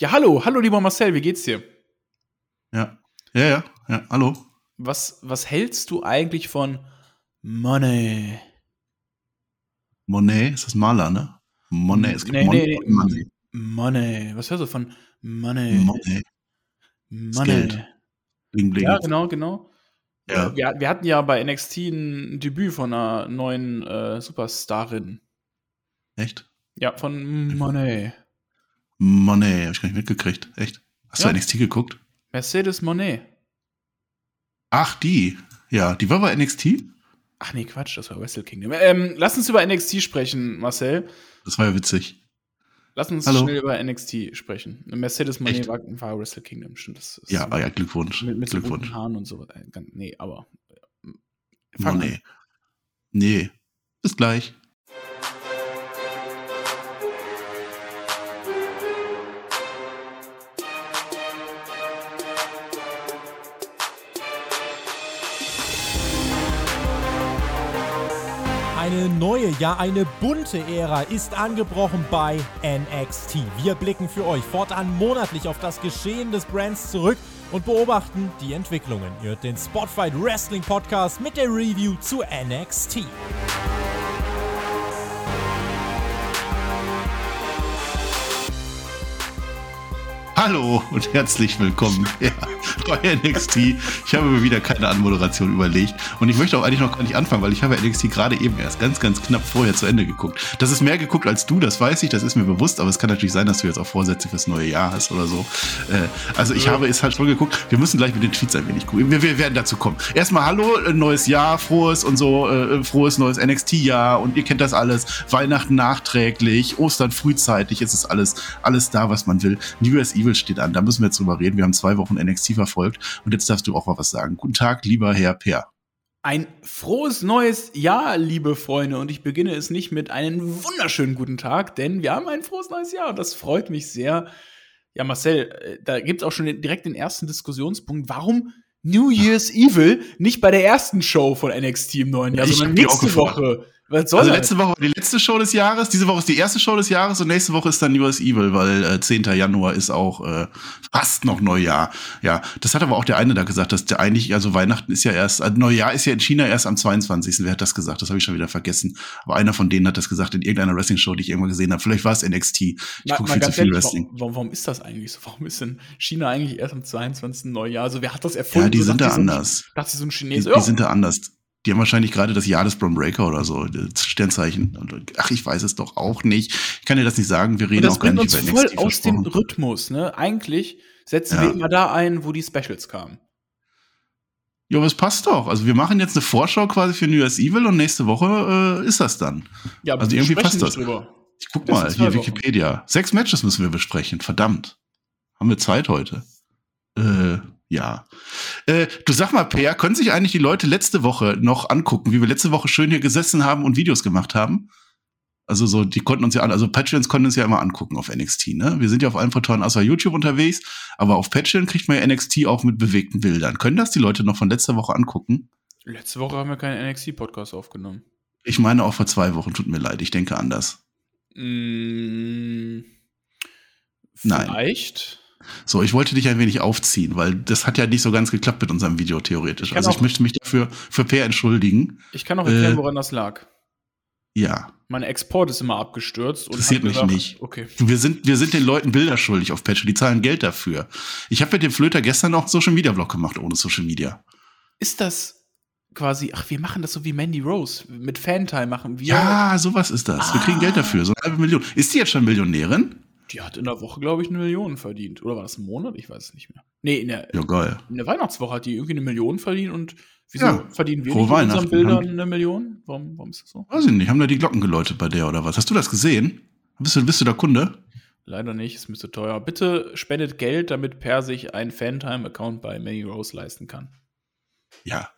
Ja, hallo, hallo, lieber Marcel, wie geht's dir? Ja, ja, ja, ja, hallo. Was, was hältst du eigentlich von Money? Monet, ist das Maler, ne? Monet, es gibt Nee, Mon nee. Money. Money. Was hörst du von Money? Monet, Money. Geld. bling, bling. Ja, genau, genau. Ja. Wir, wir hatten ja bei NXT ein Debüt von einer neuen äh, Superstarin. Echt? Ja, von Monet. Monet, hab ich gar nicht mitgekriegt. Echt? Hast Ja. du NXT geguckt? Mercedes Monet. Ach, die. Ja, die war bei NXT? Ach nee, Quatsch, das war Wrestle Kingdom. Ähm, lass uns über NXT sprechen, Marcel. Das war ja witzig. Lass uns Hallo. schnell über NXT sprechen. Mercedes Monet war, war Wrestle Kingdom, stimmt. Das ist Ja, so ah ja, Glückwunsch. mit, mit so Glückwunsch. bunten Haaren und so. Äh, Nee, aber. äh, Monet. an. Nee. Bis gleich. Eine neue, ja eine bunte Ära ist angebrochen bei NXT. Wir blicken für euch fortan monatlich auf das Geschehen des Brands zurück und beobachten die Entwicklungen. Ihr hört den Spotfight Wrestling Podcast mit der Review zu NXT. Hallo und herzlich willkommen ja, bei NXT. Ich habe mir wieder keine Anmoderation überlegt und ich möchte auch eigentlich noch gar nicht anfangen, weil ich habe NXT gerade eben erst ganz, ganz knapp vorher zu Ende geguckt. Das ist mehr geguckt als du, das weiß ich, das ist mir bewusst, aber es kann natürlich sein, dass du jetzt auch Vorsätze fürs neue Jahr hast oder so. Äh, also ich habe es halt schon geguckt. Wir müssen gleich mit den Tweets ein wenig gucken. Wir, wir werden dazu kommen. Erstmal Hallo, äh, neues Jahr, frohes und so, äh, frohes neues NXT-Jahr und ihr kennt das alles. Weihnachten nachträglich, Ostern frühzeitig, es ist alles, alles da, was man will. New Year's Evil steht an, da müssen wir jetzt drüber reden. Wir haben zwei Wochen NXT verfolgt und jetzt darfst du auch mal was sagen. Guten Tag, lieber Herr Peer. Ein frohes neues Jahr, liebe Freunde. Und ich beginne es nicht mit einem wunderschönen guten Tag, denn wir haben ein frohes neues Jahr und das freut mich sehr. Ja, Marcel, äh, da gibt es auch schon direkt den ersten Diskussionspunkt. Warum New Year's Evil nicht bei der ersten Show von NXT im neuen Jahr, Ich sondern nächste. Woche? Was soll Also das? letzte Woche war die letzte Show des Jahres, diese Woche ist die erste Show des Jahres und nächste Woche ist dann New Year's Evil, weil äh, 10. Januar ist auch äh, fast noch Neujahr. Ja, das hat aber auch der eine da gesagt, dass der eigentlich, also Weihnachten ist ja erst, also Neujahr ist ja in China erst am 22. Wer hat das gesagt? Das habe ich schon wieder vergessen. Aber einer von denen hat das gesagt in irgendeiner Wrestling-Show, die ich irgendwann gesehen habe. Vielleicht war es NXT. Ich gucke viel zu viel ehrlich, Wrestling. Warum, warum ist das eigentlich so? Warum ist denn China eigentlich erst am 22. Neujahr? Also wer hat das erfunden? Ja, die So sind da anders. Dachte so ein Die, Chines. die sind da anders. Die haben wahrscheinlich gerade das Jahr des Braun Breaker oder so, das Sternzeichen. Ach, ich weiß es doch auch nicht. Ich kann dir das nicht sagen. Wir reden das auch gar bringt nicht uns über voll NXT aus dem. Rhythmus, ne? Eigentlich setzen Ja. wir immer da ein, wo die Specials kamen. Ja, aber es passt doch. Also wir machen jetzt eine Vorschau quasi für New Year's Evil und nächste Woche äh, ist das dann. Ja, aber Also wir irgendwie passt das. drüber. Ich guck Das mal, hier Wochen. Wikipedia. Sechs Matches müssen wir besprechen. Verdammt. Haben wir Zeit heute? Äh, ja. Äh, du sag mal, Peer, können sich eigentlich die Leute letzte Woche noch angucken, wie wir letzte Woche schön hier gesessen haben und Videos gemacht haben? Also so, die konnten uns ja an, also Patreons konnten uns ja immer angucken auf NXT, ne? Wir sind ja auf allen Portalen außer YouTube unterwegs, aber auf Patreon kriegt man ja NXT auch mit bewegten Bildern. Können das die Leute noch von letzter Woche angucken? Letzte Woche haben wir keinen NXT-Podcast aufgenommen. Ich meine auch vor zwei Wochen, tut mir leid, ich denke anders. Mm, Nein. So, ich wollte dich ein wenig aufziehen, weil das hat ja nicht so ganz geklappt mit unserem Video theoretisch. Ich Also ich möchte mich dafür für Per entschuldigen. Ich kann auch erklären, Äh, woran das lag. Ja, Mein Export ist immer abgestürzt. Und Interessiert mich gesagt, nicht. Okay. wir sind, wir sind den Leuten Bilder schuldig auf Patreon, die zahlen Geld dafür. Ich habe mit dem Flöter gestern auch einen Social Media Vlog gemacht ohne Social Media. Ist das quasi, ach, wir machen das so wie Mandy Rose. Mit Fantime machen wir. Ja, sowas ist das. Wir kriegen Ah. Geld dafür, so eine halbe Million. Ist die jetzt schon Millionärin? Die hat in der Woche, glaube ich, eine Million verdient. Oder war das ein Monat? Ich weiß es nicht mehr. Nee, in der, Ja, geil. in der Weihnachtswoche hat die irgendwie eine Million verdient und wieso Ja, verdienen wir nicht mit unseren Weihnachten. Bildern Haben- eine Million? Warum, warum ist das so? Weiß ich nicht, haben da die Glocken geläutet bei der oder was? Hast du das gesehen? Bist du, bist du da Kunde? Leider nicht, ist mir zu teuer. Bitte spendet Geld, damit Per sich einen Fantime-Account bei Manny Rose leisten kann. Ja.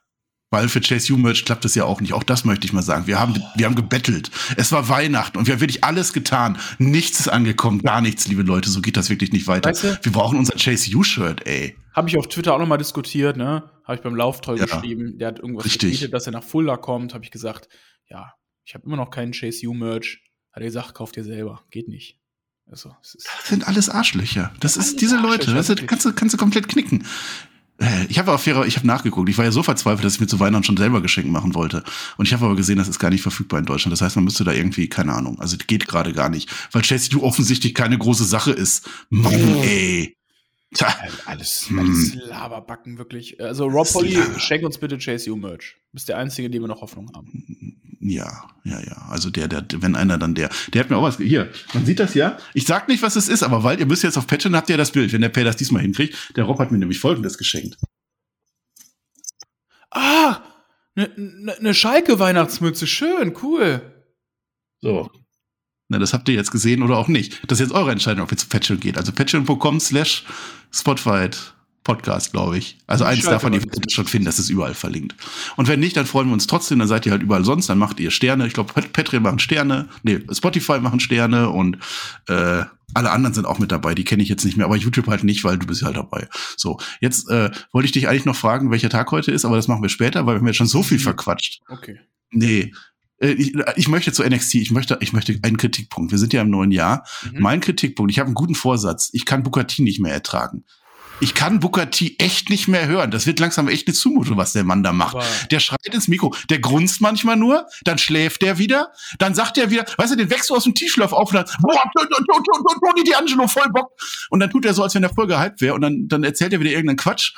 Weil für Chase U-Merch klappt es ja auch nicht. Auch das möchte ich mal sagen. Wir haben, wir haben gebettelt. Es war Weihnachten und wir haben wirklich alles getan. Nichts ist angekommen. Gar nichts, liebe Leute. So geht das wirklich nicht weiter. Weißt du- wir brauchen unser Chase U-Shirt, ey. Habe ich auf Twitter auch nochmal diskutiert, ne? Habe ich beim Lauftoll Ja, geschrieben. Der hat irgendwas richtig. getweetet, dass er nach Fulda kommt. Habe ich gesagt, ja, ich habe immer noch keinen Chase U-Merch. Hat er gesagt, kauft dir selber. Geht nicht. Also, es ist Das sind alles Arschlöcher. Das Alles ist diese Leute. Das kannst, du, kannst du komplett knicken. Ich habe auf fairer, ich habe nachgeguckt. Ich war ja so verzweifelt, dass ich mir zu Weihnachten schon selber Geschenke machen wollte. Und ich habe aber gesehen, das ist gar nicht verfügbar in Deutschland. Das heißt, man müsste da irgendwie, keine Ahnung, also geht gerade gar nicht, weil Chelsea U offensichtlich keine große Sache ist. Mann, ey. Tja, alles, Hm. alles Laberbacken, wirklich. Also, Rob Polly, schenk uns bitte JSU Merch. Du bist der Einzige, dem wir noch Hoffnung haben. Ja, ja, ja. Also der, der, wenn einer dann der, der hat mir auch was, hier, man sieht das ja. Ich sag nicht, was es ist, aber weil ihr müsst jetzt auf Patreon, habt ihr das Bild, wenn der Per das diesmal hinkriegt. Der Rob hat mir nämlich Folgendes geschenkt. Ah! Eine ne, ne Schalke-Weihnachtsmütze, schön, cool. So. Na, das habt ihr jetzt gesehen oder auch nicht. Das ist jetzt eure Entscheidung, ob ihr zu Patreon geht. Also patreon.com slash Spotify Podcast, glaube ich. Also eins Schalke davon, ihr werdet es schon finden, das ist überall verlinkt. Und wenn nicht, dann freuen wir uns trotzdem, dann seid ihr halt überall sonst, dann macht ihr Sterne. Ich glaube, Patreon machen Sterne, nee, Spotify machen Sterne und äh, alle anderen sind auch mit dabei, die kenne ich jetzt nicht mehr, aber YouTube halt nicht, weil du bist ja halt dabei. So, jetzt äh, wollte ich dich eigentlich noch fragen, welcher Tag heute ist, aber das machen wir später, weil wir haben jetzt schon so viel verquatscht. Okay. Nee. Äh, Ich, ich möchte zu NXT, ich möchte, ich möchte einen Kritikpunkt. Wir sind ja im neuen Jahr. Mhm. Mein Kritikpunkt, ich habe einen guten Vorsatz. Ich kann T nicht mehr ertragen. Ich kann Booker T echt nicht mehr hören. Das wird langsam echt eine Zumutung, was der Mann da macht. Aber Der schreit ins Mikro, der grunzt manchmal nur, dann schläft der wieder, dann sagt er wieder, weißt du, den wächst du aus dem Tischschlaf auf und dann, boah, Tony D'Angelo, voll Bock. Und dann tut er so, als wenn er voll gehypt wäre und dann, dann erzählt er wieder irgendeinen Quatsch.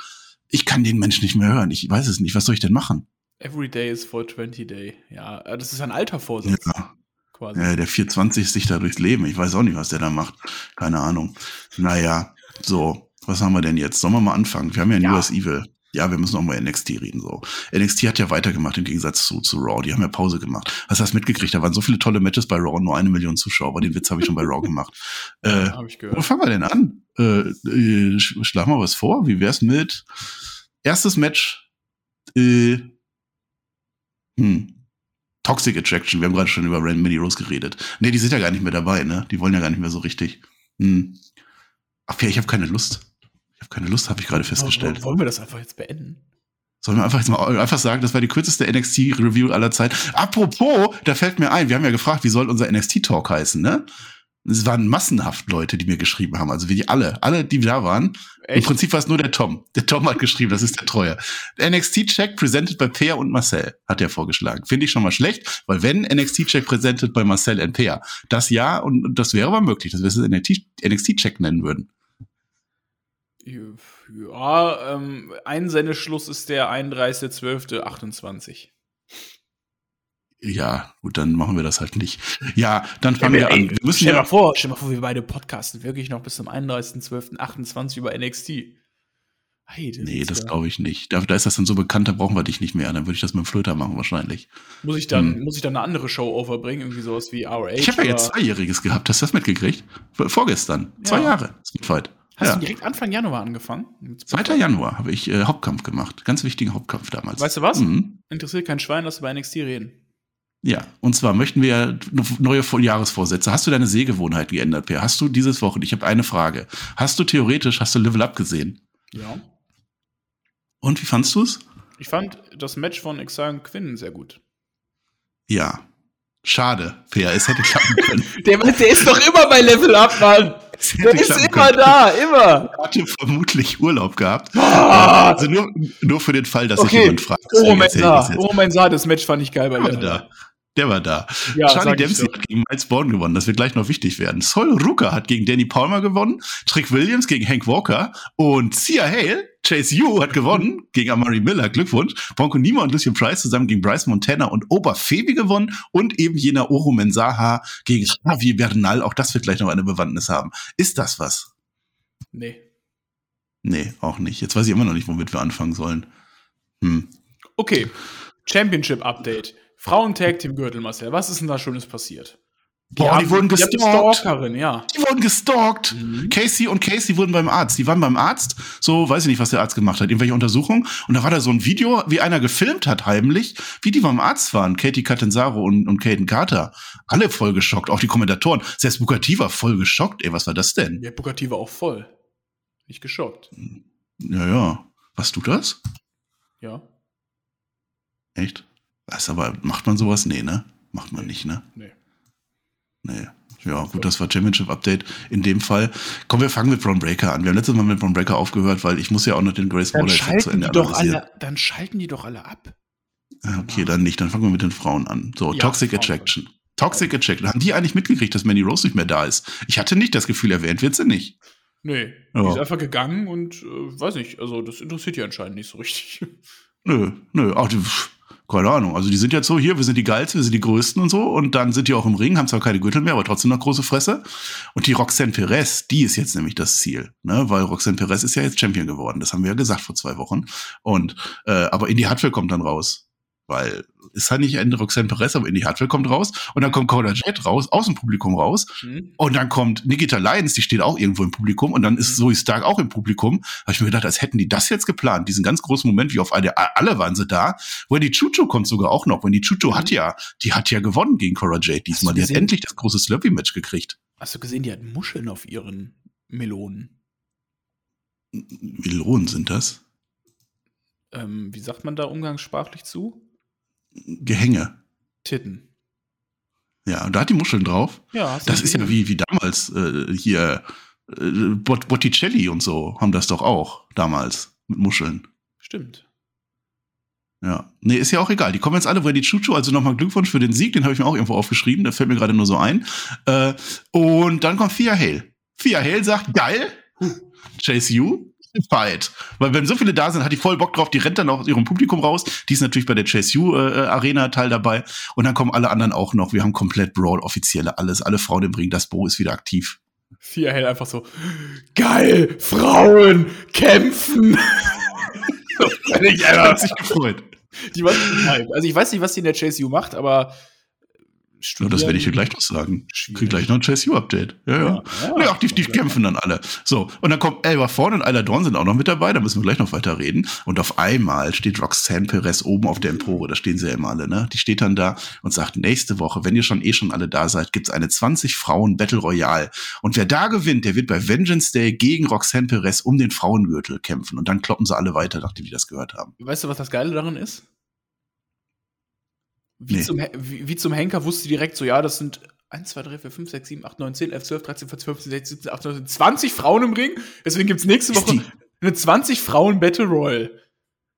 Ich kann den Menschen nicht mehr hören. Ich weiß es nicht. Was soll ich denn machen? Every day is 420 Day. Ja, äh, das ist ein alter Vorsatz, Ja. quasi. Ja, der 420 sich da durchs Leben. Ich weiß auch nicht, was der da macht. Keine Ahnung. Naja, so, was haben wir denn jetzt? Sollen wir mal anfangen? Wir haben ja ein Ja. US Evil. Ja, wir müssen auch mal NXT reden. So. NXT hat ja weitergemacht im Gegensatz zu, zu Raw. Die haben ja Pause gemacht. Hast du das mitgekriegt? Da waren so viele tolle Matches bei Raw und nur eine Million Zuschauer. Aber den Witz habe ich schon bei Raw gemacht. Äh, Habe ich wo gehört. fangen wir denn an? Äh, äh, sch- schlag mal was vor. Wie wär's mit erstes Match? Äh, hm. Toxic Attraction. Wir haben gerade schon über Ren Mini Rose geredet. Nee, die sind ja gar nicht mehr dabei, ne? Die wollen ja gar nicht mehr so richtig. Hm. Ach ja, ich habe keine Lust. Habe keine Lust, habe ich gerade festgestellt. Wollen wir das einfach jetzt beenden? Sollen wir einfach jetzt mal einfach sagen, das war die kürzeste NXT-Review aller Zeit. Apropos, da fällt mir ein, wir haben ja gefragt, wie soll unser NXT-Talk heißen, ne? Es waren massenhaft Leute, die mir geschrieben haben, also wie die alle, alle, die da waren. Im Echt? Prinzip war es nur der Tom. Der Tom hat geschrieben, das ist der Treue. NXT-Check presented by Peer und Marcel, hat er vorgeschlagen. Finde ich schon mal schlecht, weil wenn NXT-Check presented by Marcel und Peer, das ja, und und das wäre aber möglich, dass wir es NXT-Check nennen würden. Ja, ähm, Einsendeschluss ist der 31.12.28. Ja, gut, dann machen wir das halt nicht. Ja, dann fangen wir an. Wir müssen stell, ja, mal vor, stell mal vor, wir beide podcasten wirklich noch bis zum 31.12.28 über NXT. Hey, das Nee, das ja- glaube ich nicht. Da, da ist das dann so bekannt, da brauchen wir dich nicht mehr. Dann würde ich das mit dem Flöter machen wahrscheinlich. Muss ich dann, Hm. muss ich dann eine andere Show overbringen, irgendwie sowas wie RA? Ich habe ja jetzt Zweijähriges gehabt. Hast du das mitgekriegt? Vorgestern. Zwei Ja. Jahre. Speedfight. Hast Ja. du direkt Anfang Januar angefangen? Mit 2. Januar habe ich äh, Hauptkampf gemacht. Ganz wichtigen Hauptkampf damals. Weißt du was? Mhm. Interessiert kein Schwein, lass über NXT reden. Ja, und zwar möchten wir ja neue Vor- Jahresvorsätze. Hast du deine Sehgewohnheiten geändert, Per? Hast du dieses Wochen, ich habe eine Frage. Hast du theoretisch, hast du Level Up gesehen? Ja. Und wie fandst du es? Ich fand das Match von Exile und Quinn sehr gut. Ja. Schade, Per, es hätte klappen können. Der, der ist doch immer bei Level Up, Mann. Es hätte klappen können. da, immer. Ich hatte vermutlich Urlaub gehabt. Ah, Also nur, nur für den Fall, dass Okay. jemand fragt. Ich Mensah. das jetzt. Oro Mensah, das Match fand ich geil bei Der Der war da. Ja, Charlie Dempsey hat gegen Miles Bourne gewonnen. Das wird gleich noch wichtig werden. Sol Ruka hat gegen Danny Palmer gewonnen. Trick Williams gegen Hank Walker. Und Sia Hale, Chase Yu hat gewonnen gegen Amari Miller. Glückwunsch. Bronco Nima und Lucien Price zusammen gegen Bryce Montana und Oba Febi gewonnen. Und eben jener Oro Mensaha gegen Javi Bernal. Auch das wird gleich noch eine Bewandtnis haben. Ist das was? Nee. Nee, auch nicht. Jetzt weiß ich immer noch nicht, womit wir anfangen sollen. Hm. Okay. Championship Update. Frauen-Tag-Team-Gürtel, Marcel. Was ist denn da Schönes passiert? Boah, die, wurden Die haben gestalkt. Stalkerin, ja. Die wurden gestalkt. Mhm. Casey und Casey wurden beim Arzt. Die waren beim Arzt, so weiß ich nicht, was der Arzt gemacht hat, irgendwelche Untersuchungen. Und da war da so ein Video, wie einer gefilmt hat, heimlich, wie die beim Arzt waren. Katie Catanzaro und, und Caden Carter. Alle voll geschockt, auch die Kommentatoren. Selbst T war voll geschockt. Ey, was war das denn? Booker T war auch voll. Nicht geschockt. Ja, ja. Was tut das? Ja. Echt? Was, aber macht man sowas? Nee, ne? Macht man nicht, ne? Nee. Nee. Ja, gut, das war Championship Update in dem Fall. Komm, wir fangen mit Braun Breaker an. Wir haben letztes Mal mit Braun Breaker aufgehört, weil ich muss ja auch noch den Grace Waller zu schalten, Ende die doch alle, dann schalten die doch alle ab. Ah, Okay, dann nicht. Dann fangen wir mit den Frauen an. So, Ja, Toxic Frauen. Attraction. Toxic Attraction. Haben die eigentlich mitgekriegt, dass Mandy Rose nicht mehr da ist? Ich hatte nicht das Gefühl, erwähnt wird sie nicht. Nee, Ja. die ist einfach gegangen und äh, weiß nicht, also das interessiert die anscheinend nicht so richtig. Nö, nö. Ach, die, pff, keine Ahnung. Also die sind jetzt so hier, wir sind die geilsten, wir sind die größten und so. Und dann sind die auch im Ring, haben zwar keine Gürtel mehr, aber trotzdem noch große Fresse. Und die Roxanne Perez, die ist jetzt nämlich das Ziel. Ne? Weil Roxanne Perez ist ja jetzt Champion geworden. Das haben wir ja gesagt vor zwei Wochen. Und äh, aber Indy Hartwell kommt dann raus. Weil ist halt nicht Ende Roxanne Perez, aber Indy Hartwell kommt raus. Und dann kommt Coda Jet raus, aus dem Publikum raus. Hm? Und dann kommt Nikita Lyons, die steht auch irgendwo im Publikum und dann ist Zoe Stark auch im Publikum. Habe ich mir gedacht, als hätten die das jetzt geplant, diesen ganz großen Moment, wie auf eine, alle waren sie da. Wendy Chucho kommt sogar auch noch. Wendy Chucho hat ja, die hat ja gewonnen gegen Cora Jade diesmal. Die hat endlich das große Slurpee-Match gekriegt. Hast du gesehen, die hat Muscheln auf ihren Melonen. Melonen sind das? Ähm, wie sagt man da umgangssprachlich zu? Gehänge. Titten. Ja, und da hat die Muscheln drauf. Ja, Das ist ja wie, wie damals äh, hier äh, Bot Botticelli und so haben das doch auch damals mit Muscheln. Stimmt. Ja, nee, ist ja auch egal. Die kommen jetzt alle, Wendy Chuchu, also nochmal Glückwunsch für den Sieg, den habe ich mir auch irgendwo aufgeschrieben, der fällt mir gerade nur so ein. Äh, und dann kommt Fia Hale. Fia Hale sagt, geil, Chase You, Fight. Weil wenn so viele da sind, hat die voll Bock drauf, die rennt dann auch aus ihrem Publikum raus. Die ist natürlich bei der Chase You äh, Arena Teil dabei. Und dann kommen alle anderen auch noch. Wir haben komplett Brawl, offizielle, alles, alle Frauen im Ring. Das Bo ist wieder aktiv. Vier hält einfach so, geil, Frauen kämpfen. so, Er einfach. hat sich gefreut. Die war hype. Also ich weiß nicht, was die in der Chase U macht, aber Ja, das werde ich dir gleich noch sagen. Schwierig. Krieg gleich noch ein Chase You Update. Ja, ja. Ja, Ja, die, die kämpfen dann alle. So, und dann kommt Elba vorne und Ayla Dawn sind auch noch mit dabei, da müssen wir gleich noch weiter reden. Und auf einmal steht Roxanne Perez oben auf der Empore, da stehen sie ja immer alle, ne? Die steht dann da und sagt, nächste Woche, wenn ihr schon eh schon alle da seid, gibt's eine 20 Frauen Battle Royale. Und wer da gewinnt, der wird bei Vengeance Day gegen Roxanne Perez um den Frauengürtel kämpfen. Und dann kloppen sie alle weiter, nachdem die das gehört haben. Weißt du, was das Geile daran ist? Wie, Nee. zum, wie, wie zum Henker wusste direkt so, ja, das sind 1, 2, 3, 4, 5, 6, 7, 8, 9, 10, 11, 12, 13, 14, 15, 16, 17, 18, 19, 20 Frauen im Ring. Deswegen gibt's nächste Ist Woche eine 20 Frauen Battle Royal.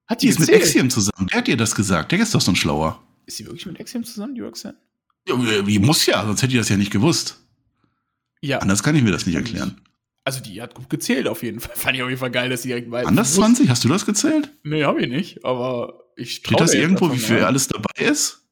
Hat die, Die ist mit? Axiom zusammen. Der hat dir das gesagt. Der ist doch so ein Schlauer. Ist die wirklich mit Axiom zusammen, die Roxanne? Ja, die muss ja, sonst hätte die das ja nicht gewusst. Ja. Anders kann ich mir das nicht erklären. Also die hat gut gezählt auf jeden Fall. Fand ich auf jeden Fall geil, dass sie direkt weiß. Anders 20? Hast du das gezählt? Nee, hab ich nicht, aber ich Steht das irgendwo, wie viel alles dabei ist?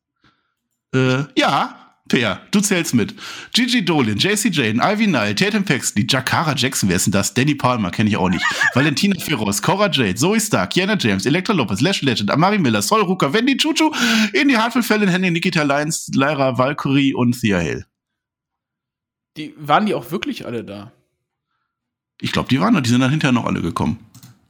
Äh, ja, Per, du zählst mit. Gigi Dolin, JC Jane, Ivy Nile, Tatum Paxley, Jakara Jackson, wer ist denn das? Danny Palmer, kenne ich auch nicht. Valentina Ferros, Cora Jade, Zoe Stark, Kiana James, Elektra Lopez, Lash Legend, Amari Miller, Sol Ruka, Wendy Chuchu, Indy Hartwell, Fallon Henry, Nikita Lyons, Lyra Valkyrie und Thea Hill. Die, waren die auch wirklich alle da? Ich glaube, die waren da, die sind dann hinterher noch alle gekommen.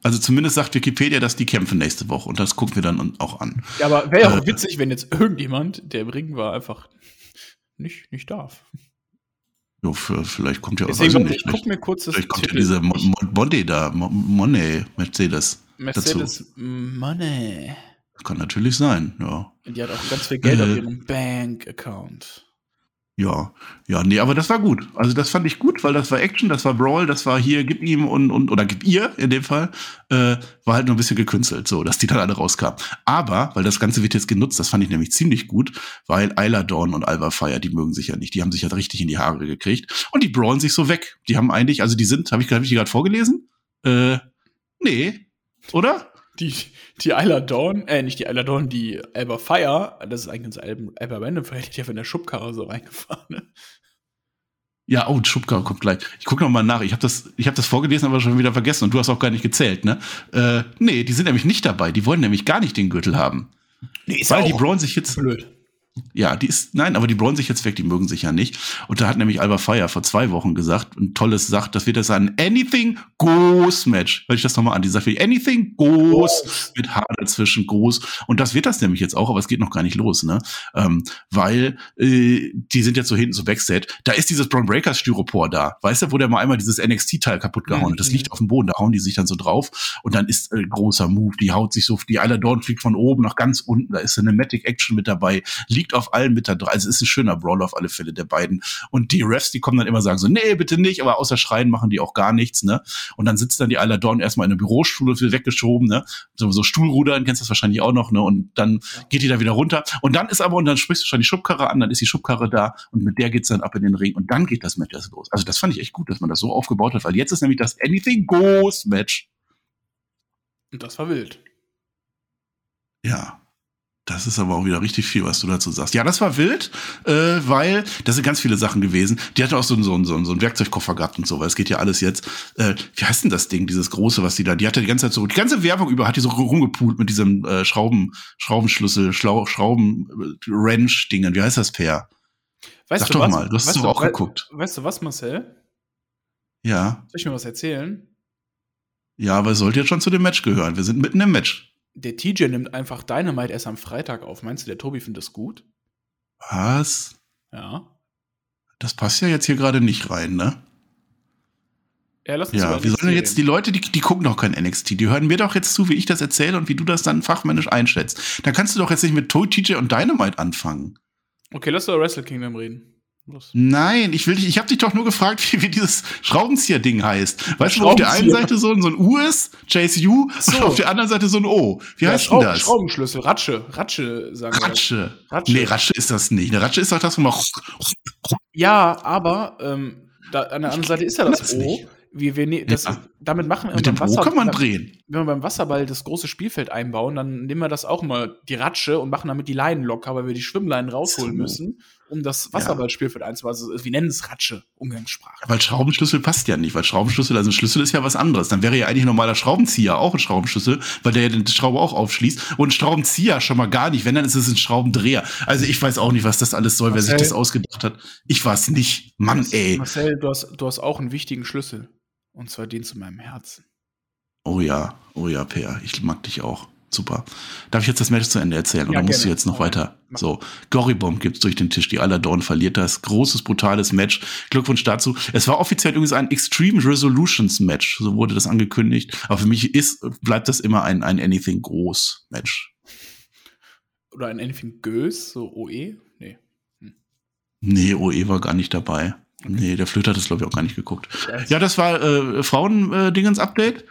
Also zumindest sagt Wikipedia, dass die kämpfen nächste Woche und das gucken wir dann auch an. Ja, aber wäre ja auch Äh. witzig, wenn jetzt irgendjemand, der im Ring war, einfach nicht, nicht darf. Jo, für, vielleicht kommt ja auch, warte, nicht, ich guck mir kurz das Vielleicht kommt ja Titel- diese Mon- Mon- Monday da, Mon- Monday, Mercedes. Mercedes Money. Kann natürlich sein, ja. Die hat auch ganz viel Geld auf Äh. ihrem Bank-Account. Ja, ja, nee, aber das war gut. Also das fand ich gut, weil das war Action, das war Brawl, das war hier, gib ihm und, und oder gib ihr in dem Fall, äh, war halt nur ein bisschen gekünstelt, so, dass die dann alle rauskamen. Aber, weil das Ganze wird jetzt genutzt, das fand ich nämlich ziemlich gut, weil Isla Dawn und Alva Fire, die mögen sich ja nicht, die haben sich ja richtig in die Haare gekriegt und die brawlen sich so weg. Die haben eigentlich, also die sind, habe ich, hab ich die gerade vorgelesen? Äh, nee, oder? Die, die Isla Dawn, äh, nicht die Isla Dawn, die Alba Fire, das ist eigentlich unser Alba, Alba Random Fire, die hat ja von der Schubkarre so reingefahren. Ne? Ja, oh, Schubka kommt gleich. Ich gucke noch mal nach. Ich habe das, ich habe das vorgelesen, aber schon wieder vergessen. Und du hast auch gar nicht gezählt, ne? Äh, nee, die sind nämlich nicht dabei. Die wollen nämlich gar nicht den Gürtel haben. Nee, ist Weil die brawlen sich jetzt, blöd. Ja, die ist, nein, aber die brawlen sich jetzt weg, die mögen sich ja nicht. Und da hat nämlich Alba Fire vor zwei Wochen gesagt, ein tolles sagt, das wird jetzt ein Anything Goes Match. Hör ich das nochmal an, die sagt wie Anything Goes mit H dazwischen groß. Und das wird das nämlich jetzt auch, aber es geht noch gar nicht los, ne? Ähm, weil äh, die sind jetzt so hinten so Backstage. Da ist dieses Braun Breakers Styropor da, weißt du, wo der mal einmal dieses NXT-Teil kaputt gehauen hat. Das Mhm. liegt auf dem Boden, da hauen die sich dann so drauf. Und dann ist äh, großer Move, die haut sich so, die Isla Dawn fliegt von oben nach ganz unten, da ist Cinematic Action mit dabei, liegt liegt auf allen mit da drin. Also es ist ein schöner Brawl auf alle Fälle der beiden. Und die Refs, die kommen dann immer sagen so, nee, bitte nicht, aber außer Schreien machen die auch gar nichts, ne? Und dann sitzt dann die Ayla Dawn erstmal in eine Bürostuhl wird weggeschoben, ne? So, so Stuhlrudern, kennst du das wahrscheinlich auch noch, ne? Und dann geht die da wieder runter. Und dann ist aber, und dann sprichst du schon die Schubkarre an, dann ist die Schubkarre da und mit der geht's dann ab in den Ring und dann geht das Match erst los. Also das fand ich echt gut, dass man das so aufgebaut hat, weil jetzt ist nämlich das Anything Goes Match. Und das war wild. Ja. Das ist aber auch wieder richtig viel, was du dazu sagst. Ja, das war wild, äh, weil das sind ganz viele Sachen gewesen. Die hatte auch so, einen so, einen so einen Werkzeugkoffer gehabt und so, weil es geht ja alles jetzt. Äh, wie heißt denn das Ding, dieses große, was die da? Die hatte die ganze Zeit so, die ganze Werbung über hat die so rumgepult mit diesem äh, Schrauben, Schraubenschlüssel, Schlau, Schrauben, äh. Wie heißt das, Per? Weißt Sag du doch was? mal, du hast es doch auch wei- geguckt. Weißt du was, Marcel? Ja. Soll ich mir was erzählen? Ja, aber es sollte jetzt schon zu dem Match gehören. Wir sind mitten im Match. Der TJ nimmt einfach Dynamite erst am Freitag auf. Meinst du, der Tobi findet das gut? Was? Ja. Das passt ja jetzt hier gerade nicht rein, ne? Ja, lass uns Ja, wie sollen jetzt die. Leute, die, die gucken doch kein NXT, die hören mir doch jetzt zu, wie ich das erzähle und wie du das dann fachmännisch einschätzt. Da kannst du doch jetzt nicht mit TJ und Dynamite anfangen. Okay, lass über Wrestle Kingdom reden. Nein, ich will dich, ich habe dich doch nur gefragt, wie, wie dieses Schraubenzieher-Ding heißt. Weißt du, wo auf der einen. Seite so, ein- so ein U ist, Chase U, so. und auf der anderen Seite so ein O. Wie Ja, heißt Schraub- denn das? Schraubenschlüssel, Ratsche, Ratsche sagen wir. Ratsche. Ratsche. Nee, Ratsche ist das nicht. Eine Ratsche ist doch das, wo man. Ja, aber ähm, da, an der anderen Seite ist ja das, das O. nicht. Wir, wir ne, das, Ja. Damit machen wir Mit dem O kann man drehen. wenn wir beim Wasserball das große Spielfeld einbauen, dann nehmen wir das auch mal die Ratsche und machen damit die Leinen locker, weil wir die Schwimmleinen rausholen müssen, um das Wasserballspielfeld einzubauen. Also, wir nennen es Ratsche, Umgangssprache. Weil Schraubenschlüssel passt ja nicht, weil Schraubenschlüssel, also ein Schlüssel ist ja was anderes. Dann wäre ja eigentlich ein normaler Schraubenzieher auch ein Schraubenschlüssel, weil der ja die Schraube auch aufschließt. Und ein Schraubenzieher schon mal gar nicht. Wenn, dann ist es ein Schraubendreher. Also ich weiß auch nicht, was das alles soll, wer sich Marcel. das ausgedacht hat. Ich weiß nicht. Mann, ey. Marcel, du hast, du hast auch einen wichtigen Schlüssel. Und zwar den zu meinem Herzen. Oh ja, oh ja, Per, ich mag dich auch. Super. Darf ich jetzt das Match zu Ende erzählen? Ja, oder musst du gerne. jetzt noch weiter? So, Goribomb gibt's durch den Tisch. Die Aladorn verliert das. Großes, brutales Match. Glückwunsch dazu. Es war offiziell übrigens ein Extreme Resolutions Match. So wurde das angekündigt. Aber für mich ist, bleibt das immer ein, ein Anything Groß Match. Oder ein Anything Gös, so OE? Nee. Nee, OE war gar nicht dabei. Nee, der Flöter hat das, glaube ich, auch gar nicht geguckt. Ja, Ja, das war äh, Frauen-Dingens-Update.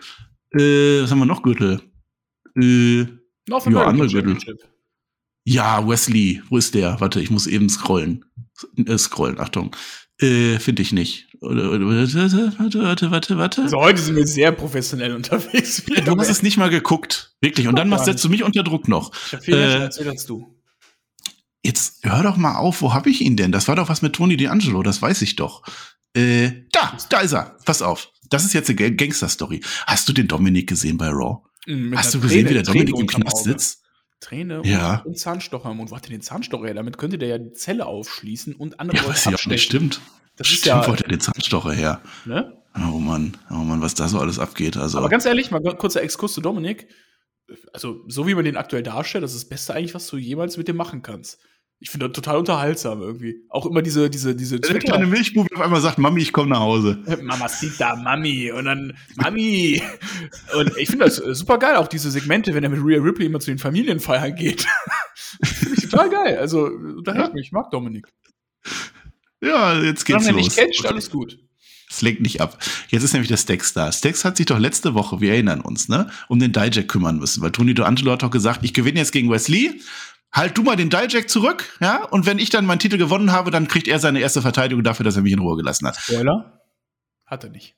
Äh, was haben wir noch, Gürtel? Äh, North Ja, andere Gürtel. Ja, Wesley, wo ist der? Warte, ich muss eben scrollen. Äh, scrollen, Achtung. Äh, finde ich nicht. Warte, warte, warte, warte. Also heute sind wir sehr professionell unterwegs. Du hast es nicht mal geguckt. Wirklich. Und dann machst, setzt du mich unter Druck noch. Ich habe viel mehr äh, als du. Jetzt hör doch mal auf, wo habe ich ihn denn? Das war doch was mit Tony D'Angelo, das weiß ich doch. Äh, da, da ist er. Pass auf. Das ist jetzt eine Ga- Gangster-Story. Hast du den Dominik gesehen bei Raw? Mhm, mit Hast du gesehen, Träne- wie der Dominik im Knast sitzt? Träne Ja. und, und Zahnstocher im Mund. Er den Zahnstocher her? Damit könnte der ja die Zelle aufschließen und andere Ja, Leute was ja auch nicht stimmt. Das ist stimmt, ja, wo hat er den Zahnstocher her? ne? Oh Mann, oh Mann, was da so alles abgeht. Also, Aber ganz ehrlich, mal kurzer Exkurs zu Dominik. Also, so wie man den aktuell darstellt, das ist das Beste eigentlich, was du jemals mit dem machen kannst. Ich finde das total unterhaltsam irgendwie. Auch immer diese, diese, diese der kleine Milchbube auf einmal sagt, Mami, ich komme nach Hause. Mamacita, Mami und dann Mami. Und ich finde das äh, super geil, auch diese Segmente, wenn er mit Rhea Ripley immer zu den Familienfeiern geht. finde ich total geil. Also, unterhält Ja. mich. Ich mag Dominik. Ja, jetzt geht's Solange er los. nicht catcht, alles gut. Es lenkt nicht ab. Jetzt ist nämlich der Stax da. Stax hat sich doch letzte Woche, wir erinnern uns, ne, um den Dijak kümmern müssen, weil Tony D'Angelo hat doch gesagt, ich gewinne jetzt gegen Wesley. Halt du mal den Dijak zurück, ja, und wenn ich dann meinen Titel gewonnen habe, dann kriegt er seine erste Verteidigung dafür, dass er mich in Ruhe gelassen hat. Spoiler? Hat er nicht.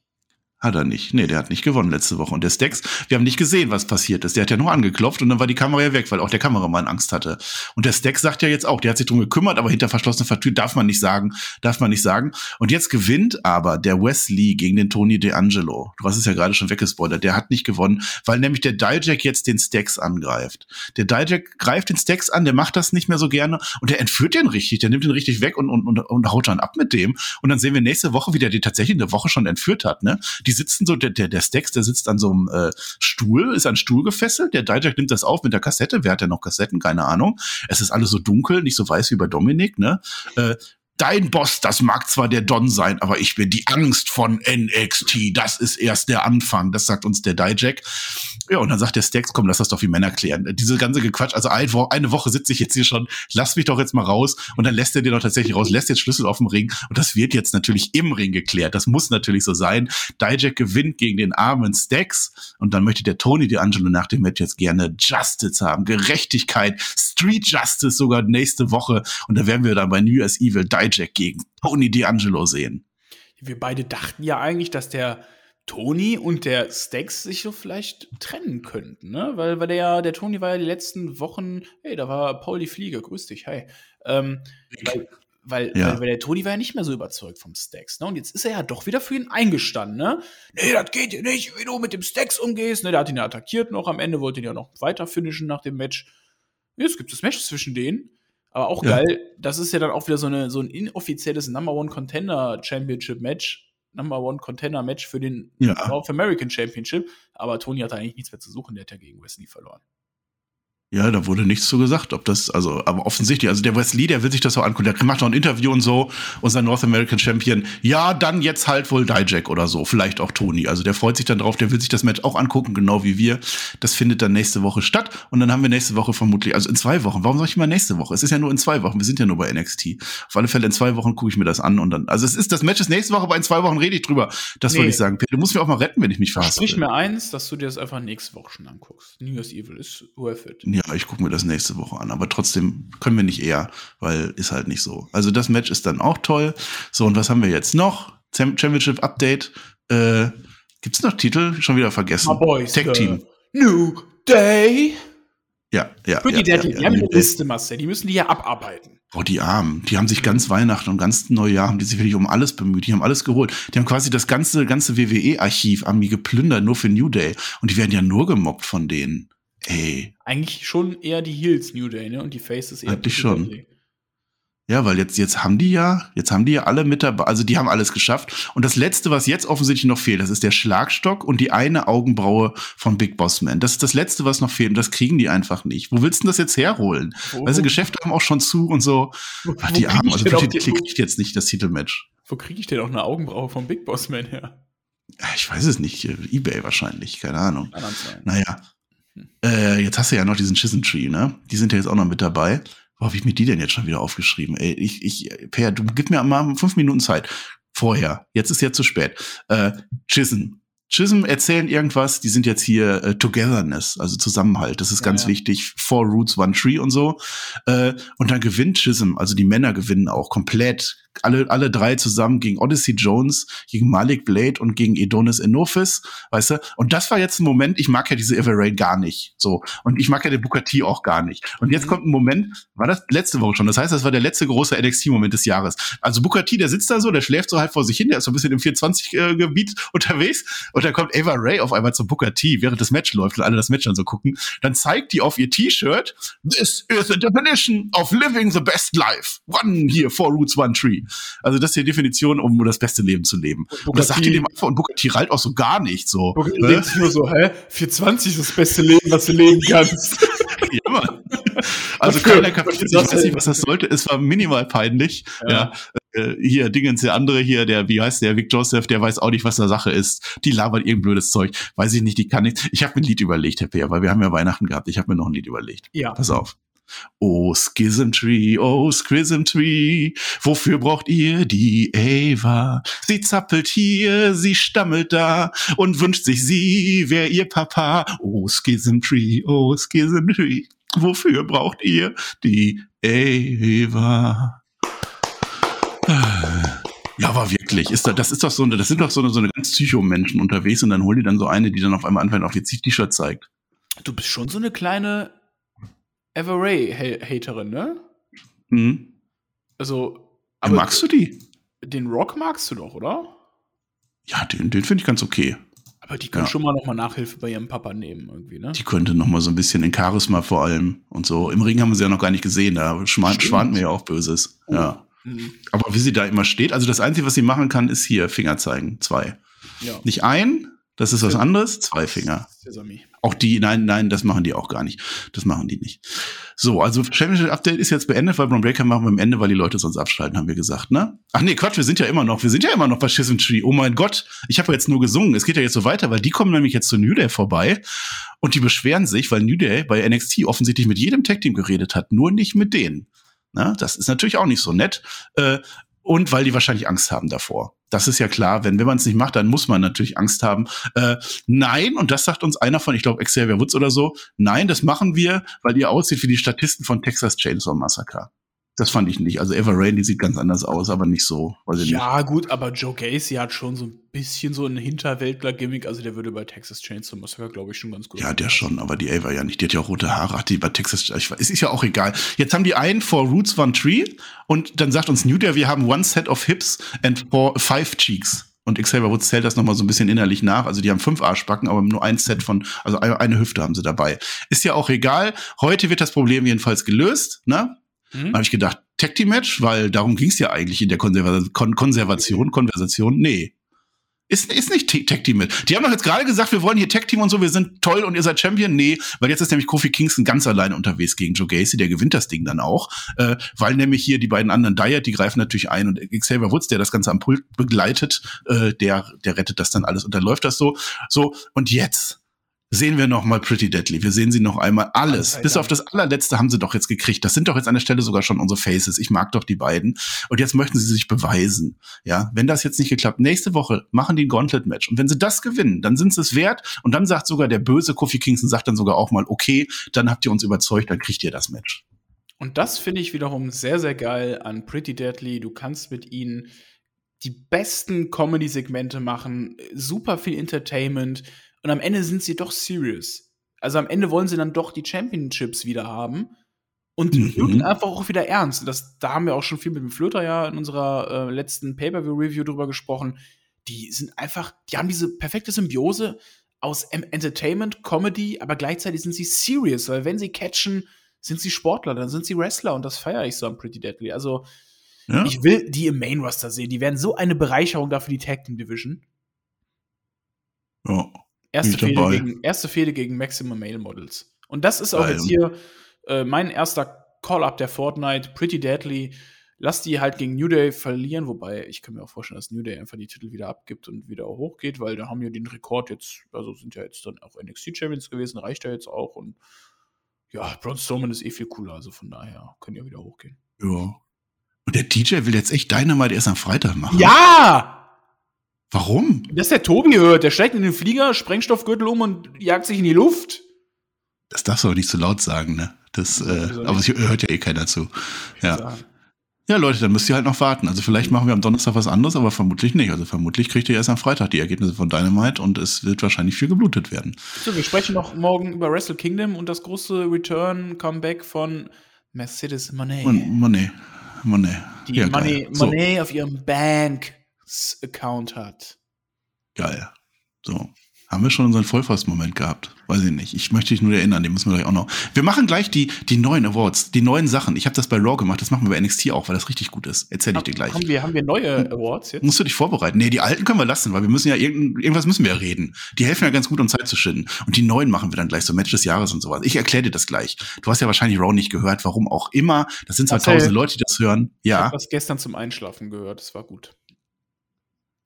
Hat er nicht. Nee, der hat nicht gewonnen letzte Woche. Und der Stax, wir haben nicht gesehen, was passiert ist. Der hat ja nur angeklopft und dann war die Kamera ja weg, weil auch der Kameramann Angst hatte. Und der Stax sagt ja jetzt auch, der hat sich drum gekümmert, aber hinter verschlossener Tür darf man nicht sagen, darf man nicht sagen. Und jetzt gewinnt aber der Wesley gegen den Tony D'Angelo. Du hast es ja gerade schon weggespoilert. Der hat nicht gewonnen, weil nämlich der Dijak jetzt den Stax angreift. Der Dijak greift den Stax an, der macht das nicht mehr so gerne und der entführt den richtig. Der nimmt den richtig weg und, und, und, und haut dann ab mit dem. Und dann sehen wir nächste Woche, wie der die tatsächlich eine Woche schon entführt hat, ne? Die sitzen so, der, der, der Stax, der sitzt an so einem äh, Stuhl, ist an Stuhl gefesselt. Der Dijak nimmt das auf mit der Kassette. Wer hat denn noch Kassetten? Keine Ahnung. Es ist alles so dunkel, nicht so weiß wie bei Dominik, ne? Äh, dein Boss, das mag zwar der Don sein, aber ich bin die Angst von NXT. Das ist erst der Anfang. Das sagt uns der Dijak. Ja, und dann sagt der Stacks, komm, lass das doch wie Männer klären. Diese ganze Gequatsch, also ein, eine Woche sitze ich jetzt hier schon, lass mich doch jetzt mal raus. Und dann lässt er dir doch tatsächlich raus, lässt jetzt Schlüssel auf dem Ring. Und das wird jetzt natürlich im Ring geklärt. Das muss natürlich so sein. Dijak gewinnt gegen den armen Stacks. Und dann möchte der Tony D'Angelo nach dem Match jetzt gerne Justice haben. Gerechtigkeit, Street Justice sogar nächste Woche. Und da werden wir dann bei New Year's Evil Dijak gegen Tony D'Angelo sehen. Wir beide dachten ja eigentlich, dass der Tony und der Stax sich so vielleicht trennen könnten, ne? Weil, weil der ja, der Tony war ja die letzten Wochen, hey, da war Paul die Fliege, grüß dich, hi. Ähm, weil, weil, ja. weil, der Tony war ja nicht mehr so überzeugt vom Stax, ne? Und jetzt ist er ja doch wieder für ihn eingestanden, ne? Nee, das geht dir nicht, wie du mit dem Stax umgehst, ne? Der hat ihn ja attackiert noch, am Ende wollte ihn ja noch weiter finishen nach dem Match. Jetzt gibt es Match zwischen denen. Aber auch ja. geil, das ist ja dann auch wieder so, eine, so ein inoffizielles Number One Contender Championship Match. Number One Contender Match für den ja. North American Championship. Aber Tony hat eigentlich nichts mehr zu suchen, der hat ja gegen Wesley verloren. Ja, da wurde nichts zu gesagt, ob das, also, aber offensichtlich, also der Wesley, der will sich das auch angucken, der macht noch ein Interview und so, und sein North American Champion, ja, dann jetzt halt wohl Dijak oder so, vielleicht auch Tony. Also der freut sich dann drauf, der will sich das Match auch angucken, genau wie wir. Das findet dann nächste Woche statt und dann haben wir nächste Woche vermutlich, also in zwei Wochen. Warum sag ich mal nächste Woche? Es ist ja nur in zwei Wochen, wir sind ja nur bei NXT. Auf alle Fälle in zwei Wochen gucke ich mir das an und dann, also es ist, das Match ist nächste Woche, aber in zwei Wochen rede ich drüber. Das nee. würde ich sagen. Du musst mir auch mal retten, wenn ich mich verhasse. Sprich mir eins, dass du dir das einfach nächste Woche schon anguckst. New Year's Evil ist worth it. Ja, ich gucke mir das nächste Woche an. Aber trotzdem können wir nicht eher, weil ist halt nicht so. Also das Match ist dann auch toll. So, und was haben wir jetzt noch? Championship Update. Äh, Gibt es noch Titel? Schon wieder vergessen. My boys, Tag Team. New Day. Ja, ja. Für die ja, Deadly. Ja, die haben eine Liste, Marcel. Die müssen die ja abarbeiten. Oh, die Armen. Die haben sich ganz Weihnachten und ganz Neujahr haben die sich wirklich um alles bemüht. Die haben alles geholt. Die haben quasi das ganze, ganze WWE-Archiv an mir geplündert, nur für New Day. Und die werden ja nur gemobbt von denen. Ey. Eigentlich schon eher die Heels New Day, ne? Und die Faces eher. Eigentlich schon. Day. Ja, weil jetzt, jetzt haben die ja, jetzt haben die ja alle mit dabei, also die haben alles geschafft. Und das letzte, was jetzt offensichtlich noch fehlt, das ist der Schlagstock und die eine Augenbraue von Big Boss Man. Das ist das letzte, was noch fehlt und das kriegen die einfach nicht. Wo willst du das jetzt herholen? Wo, weißt du, Geschäfte haben auch schon zu und so. Wo, Ach, die Armen, also die, die kriegt jetzt nicht das Titelmatch. Wo kriege ich denn auch eine Augenbraue von Big Boss Man her? Ich weiß es nicht. Ebay wahrscheinlich, keine Ahnung. Naja, äh, jetzt hast du ja noch diesen Tree, ne? Die sind ja jetzt auch noch mit dabei. Wo habe ich mir die denn jetzt schon wieder aufgeschrieben? Ey, ich, ich, Per, du gib mir mal fünf Minuten Zeit. Vorher. Jetzt ist ja zu spät. Äh, Chisholm. Chisholm erzählen irgendwas, die sind jetzt hier äh, Togetherness, also Zusammenhalt. Das ist ja, ganz ja. wichtig. Four Roots, One Tree und so. Äh, und dann gewinnt Chisholm, also die Männer gewinnen auch komplett alle, alle drei zusammen gegen Odyssey Jones, gegen Malik Blade und gegen Edonis Enophis, weißt du? Und das war jetzt ein Moment, ich mag ja diese Everay gar nicht, so. Und ich mag ja den Bukati auch gar nicht. Und jetzt mhm. kommt ein Moment, war das letzte Woche schon, das heißt, das war der letzte große NXT-Moment des Jahres. Also Bukati, der sitzt da so, der schläft so halt vor sich hin, der ist so ein bisschen im 420-Gebiet äh, unterwegs und dann kommt Ava Ray auf einmal zum Bukati, während das Match läuft und alle das Match dann so gucken. Dann zeigt die auf ihr T-Shirt, this is the definition of living the best life. One here, four roots, one tree. Also das ist die Definition, um das beste Leben zu leben. Und, und das sagt ihr dem einfach und Bukati rallt auch so gar nicht so. Bukati ne? denkt nur so, hä? 420 ist das beste Leben, was du leben kannst. ja, Mann. Also keiner kapiert ich weiß nicht, was das sollte. Es war minimal peinlich. Ja. ja. Äh, hier, Dingens, der andere hier, der, wie heißt der, Vic Joseph, der weiß auch nicht, was da Sache ist. Die labert irgendein blödes Zeug. Weiß ich nicht, die kann nicht. Ich habe mir ein Lied überlegt, Herr Peer, weil wir haben ja Weihnachten gehabt. Ich habe mir noch ein Lied überlegt. Ja. Pass auf. Oh Schism Tree, oh Schism Tree, wofür braucht ihr die Ava? Sie zappelt hier, sie stammelt da und wünscht sich sie, wer ihr Papa. Oh Schism Tree, oh Schism Tree, wofür braucht ihr die Ava? Ja, aber wirklich, ist da, das ist doch so eine, das sind doch so eine, so eine ganz Psycho-Menschen unterwegs und dann holen die dann so eine, die dann auf einmal anfängt, auf ihr T-Shirt zeigt. Du bist schon so eine kleine Everay-Haterin, ne? Mhm. Also. Aber magst du die? Den Rock magst du doch, oder? Ja, den, den finde ich ganz okay. Aber die können ja. schon mal noch mal Nachhilfe bei ihrem Papa nehmen, irgendwie, ne? Die könnte noch mal so ein bisschen in Charisma vor allem und so. Im Ring haben wir sie ja noch gar nicht gesehen, da schwant, schwant mir ja auch Böses. Oh. Ja. Mhm. Aber wie sie da immer steht, also das Einzige, was sie machen kann, ist hier Finger zeigen. Zwei. Ja. Nicht ein, Das ist was anderes. Zwei Finger. Sesame. Auch die, nein, nein, das machen die auch gar nicht. Das machen die nicht. So, also Championship Update ist jetzt beendet, weil Braun Breaker machen wir am Ende, weil die Leute sonst abschalten, haben wir gesagt, ne? Ach nee, Quatsch, wir sind ja immer noch, wir sind ja immer noch bei Schism Tree. Oh mein Gott, ich habe ja jetzt nur gesungen. Es geht ja jetzt so weiter, weil die kommen nämlich jetzt zu New Day vorbei und die beschweren sich, weil New Day bei NXT offensichtlich mit jedem Tag Team geredet hat, nur nicht mit denen. Na, das ist natürlich auch nicht so nett. Äh, und weil die wahrscheinlich Angst haben davor. Das ist ja klar, wenn, wenn man es nicht macht, dann muss man natürlich Angst haben. Äh, nein, und das sagt uns einer von, ich glaube, Xavier Woods oder so, nein, das machen wir, weil ihr aussieht wie die Statisten von Texas Chainsaw Massacre. Das fand ich nicht. Also Eva Rain, die sieht ganz anders aus, aber nicht so. Weiß ich Ja, nicht. gut, aber Joe Gacy hat schon so ein bisschen so ein Hinterwäldler-Gimmick. Also der würde bei Texas Chainsaw Massacre, glaube ich, schon ganz gut. Ja, der schon, aber die Ava ja nicht. Die hat ja auch rote Haare, hat die bei Texas. Ich, weiß, es ist ja auch egal. Jetzt haben die einen for Roots One Tree und dann sagt uns New Day, wir haben one set of hips and for five cheeks. Und Xavier Woods zählt das nochmal so ein bisschen innerlich nach. Also die haben fünf Arschbacken, aber nur ein Set von, also eine, eine Hüfte haben sie dabei. Ist ja auch egal. Heute wird das Problem jedenfalls gelöst, ne? Hm? Da habe ich gedacht, Tag Team Match, weil darum ging es ja eigentlich in der Konserva Kon Konservation, Konversation. Nee. Ist, ist nicht Tag Team mit. Die haben doch jetzt gerade gesagt, wir wollen hier Tag Team und so, wir sind toll und ihr seid Champion. Nee, weil jetzt ist nämlich Kofi Kingston ganz alleine unterwegs gegen Joe Gacy, der gewinnt das Ding dann auch. Äh, weil nämlich hier die beiden anderen Diet, die greifen natürlich ein und Xavier Woods, der das Ganze am Pult begleitet, äh, der, der rettet das dann alles und dann läuft das so. So, und jetzt sehen wir noch mal Pretty Deadly. Wir sehen sie noch einmal alles. Bis auf das allerletzte haben sie doch jetzt gekriegt. Das sind doch jetzt an der Stelle sogar schon unsere Faces. Ich mag doch die beiden. Und jetzt möchten sie sich beweisen. Ja, wenn das jetzt nicht geklappt, nächste Woche machen die ein Gauntlet-Match. Und wenn sie das gewinnen, dann sind sie es wert. Und dann sagt sogar der böse Kofi Kingston, sagt dann sogar auch mal, okay, dann habt ihr uns überzeugt, dann kriegt ihr das Match. Und das finde ich wiederum sehr, sehr geil an Pretty Deadly. Du kannst mit ihnen die besten Comedy-Segmente machen, super viel Entertainment und am Ende sind sie doch serious. Also am Ende wollen sie dann doch die Championships wieder haben und Mhm. wirken einfach auch wieder ernst. Und Das, da haben wir auch schon viel mit dem Flöter ja in unserer äh, letzten Pay-Per-View-Review drüber gesprochen. Die sind einfach, die haben diese perfekte Symbiose aus Entertainment, Comedy, aber gleichzeitig sind sie serious, weil wenn sie catchen, sind sie Sportler, dann sind sie Wrestler und das feiere ich so am Pretty Deadly. Also Ja? ich will die im Main Roster sehen. Die werden so eine Bereicherung dafür die Tag Team Division. ja. Erste Fehde, gegen, erste Fehde gegen Maximum Male Models. Und das ist auch Geil. jetzt hier äh, mein erster Call-Up der Fortnite. Pretty Deadly. Lass die halt gegen New Day verlieren, wobei ich kann mir auch vorstellen, dass New Day einfach die Titel wieder abgibt und wieder hochgeht, weil da haben wir den Rekord jetzt, also sind ja jetzt dann auch NXT-Champions gewesen, reicht ja jetzt auch und ja, Braun Strowman ist eh viel cooler, also von daher können ja wieder hochgehen. ja. Und der DJ will jetzt echt Dynamite erst am Freitag machen. Ja! Warum? Dass der Tobi hört, der steigt in den Flieger, Sprengstoffgürtel um und jagt sich in die Luft. Das darfst du aber nicht zu laut sagen, ne? Das, äh, aber es hört ja eh keiner zu. Ja. Ja, Leute, dann müsst ihr halt noch warten. Also vielleicht machen wir am Donnerstag was anderes, aber vermutlich nicht. Also vermutlich kriegt ihr erst am Freitag die Ergebnisse von Dynamite und es wird wahrscheinlich viel geblutet werden. So, wir sprechen noch morgen über Wrestle Kingdom und das große Return-Comeback von Mercedes Monet. Mon Monet. Monet. die ja, Money, geil. So, Monet auf ihrem Bank-Account hat. geil. So. Haben wir schon unseren Vollfass-Moment gehabt? Weiß ich nicht. Ich möchte dich nur erinnern, den müssen wir gleich auch noch. Wir machen gleich die, die neuen Awards, die neuen Sachen. Ich habe das bei Raw gemacht, das machen wir bei NXT auch, weil das richtig gut ist. Erzähl ich dir gleich. Haben wir, haben wir neue Awards jetzt? Musst du dich vorbereiten? Nee, die alten können wir lassen, weil wir müssen ja irgend, irgendwas müssen wir ja reden. Die helfen ja ganz gut, um Zeit zu schinden. Und die neuen machen wir dann gleich, so Match des Jahres und sowas. Ich erkläre dir das gleich. Du hast ja wahrscheinlich Raw nicht gehört, warum auch immer. Das sind zwar tausende Leute, die das hören. Ich Ja. habe das gestern zum Einschlafen gehört, das war gut.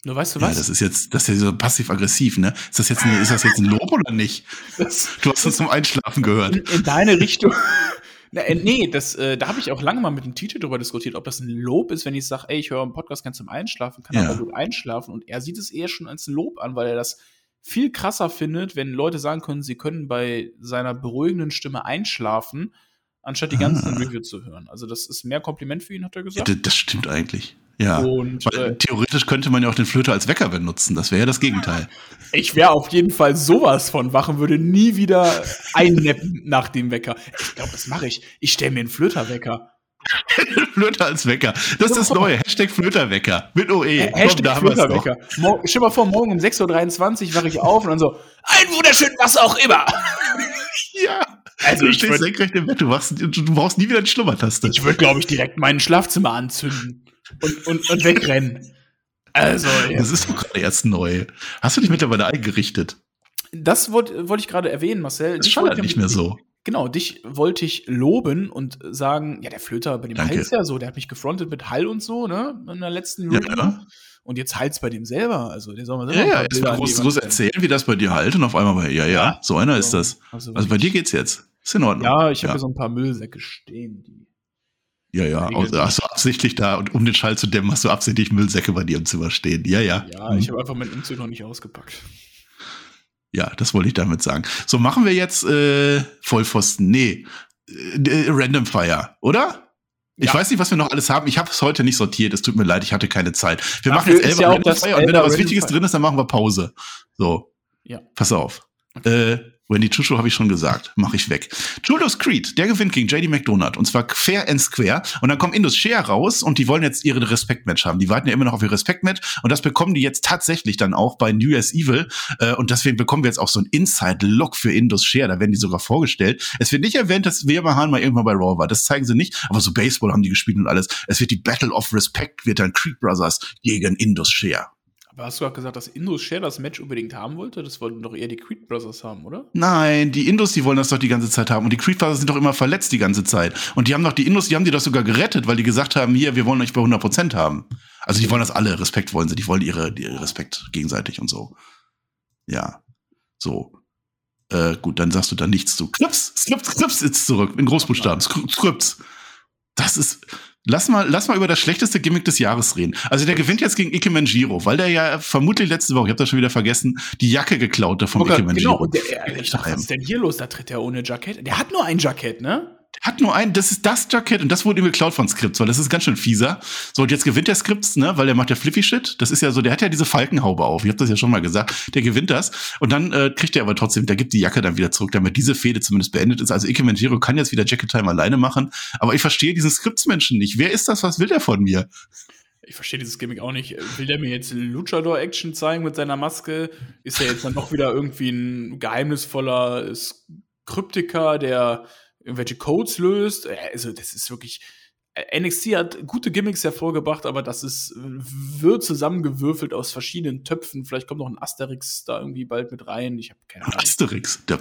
Nur weißt du Ja, was? das ist jetzt, das ist ja so passiv-aggressiv, ne? Ist das jetzt ein, ist das jetzt ein Lob oder nicht? Das- Du hast uns zum Einschlafen gehört. in, in deine Richtung. Na, äh, nee, das, äh, da habe ich auch lange mal mit dem Tite drüber diskutiert, ob das ein Lob ist, wenn ich sage, ey, ich höre einen Podcast ganz zum Einschlafen, kann Ja. aber gut einschlafen. Und er sieht es eher schon als ein Lob an, weil er das viel krasser findet, wenn Leute sagen können, sie können bei seiner beruhigenden Stimme einschlafen, anstatt die ganzen Ah. Review zu hören. Also das ist mehr Kompliment für ihn, hat er Ja, gesagt. das, das stimmt eigentlich. Ja. Und Weil, äh, theoretisch könnte man ja auch den Flöter als Wecker benutzen. Das wäre ja das Gegenteil. ich wäre auf jeden Fall sowas von wach und würde nie wieder einneppen nach dem Wecker. Ich glaube, das mache ich. Ich stelle mir einen Flöterwecker. Flöter als Wecker. Das ist das Neue. Hashtag Flöterwecker. Mit OE. Komm, Hashtag doch. Flöterwecker. Stell mal vor, morgen um 6.23 Uhr wache ich auf und dann so, ein wunderschön, was auch immer. Ja. Also du ich stehst würd- senkrecht im Bett. Du, wachst, du, brauchst nie wieder die Schlummertaste. Ich würde, glaube ich, direkt mein Schlafzimmer anzünden und, und, und wegrennen. Also, Das ist doch gerade erst neu. Hast du dich mittlerweile eingerichtet? Das wollte wollt ich gerade erwähnen, Marcel. Das wollte- nicht mehr so. Genau, dich wollte ich loben und sagen, ja, der Flöter bei dem Danke. Hals ja so, der hat mich gefrontet mit Hall und so, ne? In der letzten Ja, Review. ja. Und jetzt Hals bei dem selber. Also, der soll mal Ja, selber ja, paar jetzt groß, groß erzählen, wie das bei dir halt und auf einmal bei, ja, ja, so einer ist das. Also, Also bei dir geht's jetzt. Ist in Ordnung. Ja, ich habe ja. hier so ein paar Müllsäcke stehen. Die Ja, ja, also hast du absichtlich da und um den Schall zu dämmen, hast du absichtlich Müllsäcke bei dir im Zimmer stehen. Ja, ja. ja, ich habe einfach meinen Umzug noch nicht ausgepackt. Ja, das wollte ich damit sagen. So, machen wir jetzt äh, Vollpfosten. Nee, äh, Random Fire, oder? Ich Ja. weiß nicht, was wir noch alles haben. Ich habe es heute nicht sortiert. Es tut mir leid, ich hatte keine Zeit. Wir Dafür machen jetzt Elber ja Random Fire und wenn da was Wichtiges drin ist, dann machen wir Pause. So, Ja. pass auf. Äh, Wendy Chucho habe ich schon gesagt. Mache ich weg. Julius Creed, der gewinnt gegen JD McDonald. Und zwar fair and square. Und dann kommt Indus Share raus und die wollen jetzt ihre Respektmatch haben. Die warten ja immer noch auf ihr Respektmatch. Und das bekommen die jetzt tatsächlich dann auch bei New Year's Evil. Äh, und deswegen bekommen wir jetzt auch so einen Inside-Look für Indus Share. Da werden die sogar vorgestellt. Es wird nicht erwähnt, dass Wehrmahan mal irgendwann bei Raw war. Das zeigen sie nicht. Aber so Baseball haben die gespielt und alles. Es wird die Battle of Respect, wird dann Creed Brothers gegen Indus Share. Hast du auch gesagt, dass Indus Share das Match unbedingt haben wollte? Das wollten doch eher die Creed Brothers haben, oder? Nein, die Indus, die wollen das doch die ganze Zeit haben. Und die Creed Brothers sind doch immer verletzt die ganze Zeit. Und die haben doch, die Indus, die haben die doch sogar gerettet, weil die gesagt haben, hier, wir wollen euch bei 100% haben. Also die wollen das alle, Respekt wollen sie, die wollen ihre, ihre Respekt gegenseitig und so. Ja, so. Äh, gut, dann sagst du da nichts zu. Skrips, Skrips, Skrips ist zurück, in Großbuchstaben. Skr- Skrips. Das ist, lass mal, lass mal über das schlechteste Gimmick des Jahres reden. Also der gewinnt jetzt gegen Ike Manjiro, weil der ja vermutlich letzte Woche, ich habe das schon wieder vergessen, die Jacke geklaut hat vom Ike Manjiro. genau. Der, der, ich dachte, was ist denn hier los? Da tritt er ohne Jackett. Der hat nur ein Jackett, ne? Hat nur ein, das ist das Jackett und das wurde ihm geklaut von Skripts, weil das ist ganz schön fieser. So, und jetzt gewinnt der Skripts, ne, weil der macht ja Flippy Shit. Das ist ja so, der hat ja diese Falkenhaube auf. Ich habe das ja schon mal gesagt. Der gewinnt das und dann äh, kriegt er aber trotzdem, der gibt die Jacke dann wieder zurück, damit diese Fehde zumindest beendet ist. Also Ike kann jetzt wieder Jacket Time alleine machen, aber ich verstehe diesen Skripts-Menschen nicht. Wer ist das? Was will der von mir? Ich verstehe dieses Gimmick auch nicht. Will der mir jetzt Luchador-Action zeigen mit seiner Maske? Ist er jetzt dann noch wieder irgendwie ein geheimnisvoller Kryptiker, der irgendwelche Codes löst. Äh, also, das ist wirklich. Äh, NXT hat gute Gimmicks hervorgebracht, aber das ist, wird zusammengewürfelt aus verschiedenen Töpfen. Vielleicht kommt noch ein Asterix da irgendwie bald mit rein. Ich habe keine Ahnung. Asterix. Das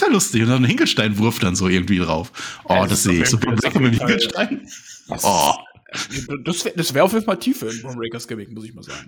wäre lustig. Und dann ein Hinkelsteinwurf dann so irgendwie drauf. Oh, das, das sehe ich. So Blöcke mit Hinkelstein. Das, oh. Das wäre auf jeden Fall tiefer in Brom Gimmick, muss ich mal sagen.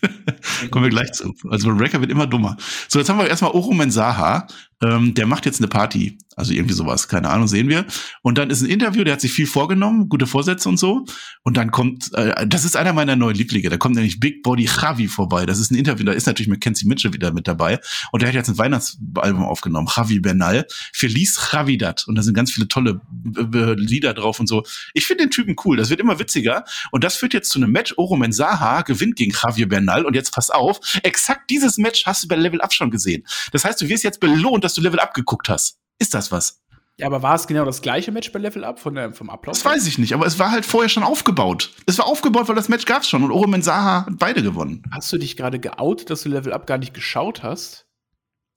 Kommen wir gleich zu. Also Brom wird immer dummer. So, jetzt haben wir erstmal Oro Mensaha ähm, der macht jetzt eine Party. Also irgendwie sowas. Keine Ahnung, sehen wir. Und dann ist ein Interview, der hat sich viel vorgenommen, gute Vorsätze und so. Und dann kommt, äh, das ist einer meiner neuen Lieblinge. Da kommt nämlich Big Body Javi vorbei. Das ist ein Interview, da ist natürlich Mackenzie Mitchell wieder mit dabei. Und der hat jetzt ein Weihnachtsalbum aufgenommen. Javi Bernal. Feliz Javidad. Und da sind ganz viele tolle äh, äh, Lieder drauf und so. Ich finde den Typen cool. Das wird immer witziger. Und das führt jetzt zu einem Match. Oro Mensaha gewinnt gegen Javier Bernal. Und jetzt pass auf, exakt dieses Match hast du bei Level Up schon gesehen. Das heißt, du wirst jetzt belohnt, dass du Level Up geguckt hast. Ist das was? Ja, aber war es genau das gleiche Match bei Level Up von der, vom Ablauf? Das weiß ich nicht, aber es war halt vorher schon aufgebaut. Es war aufgebaut, weil das Match gab's schon und Oro Mensaha hat beide gewonnen. Hast du dich gerade geoutet, dass du Level Up gar nicht geschaut hast?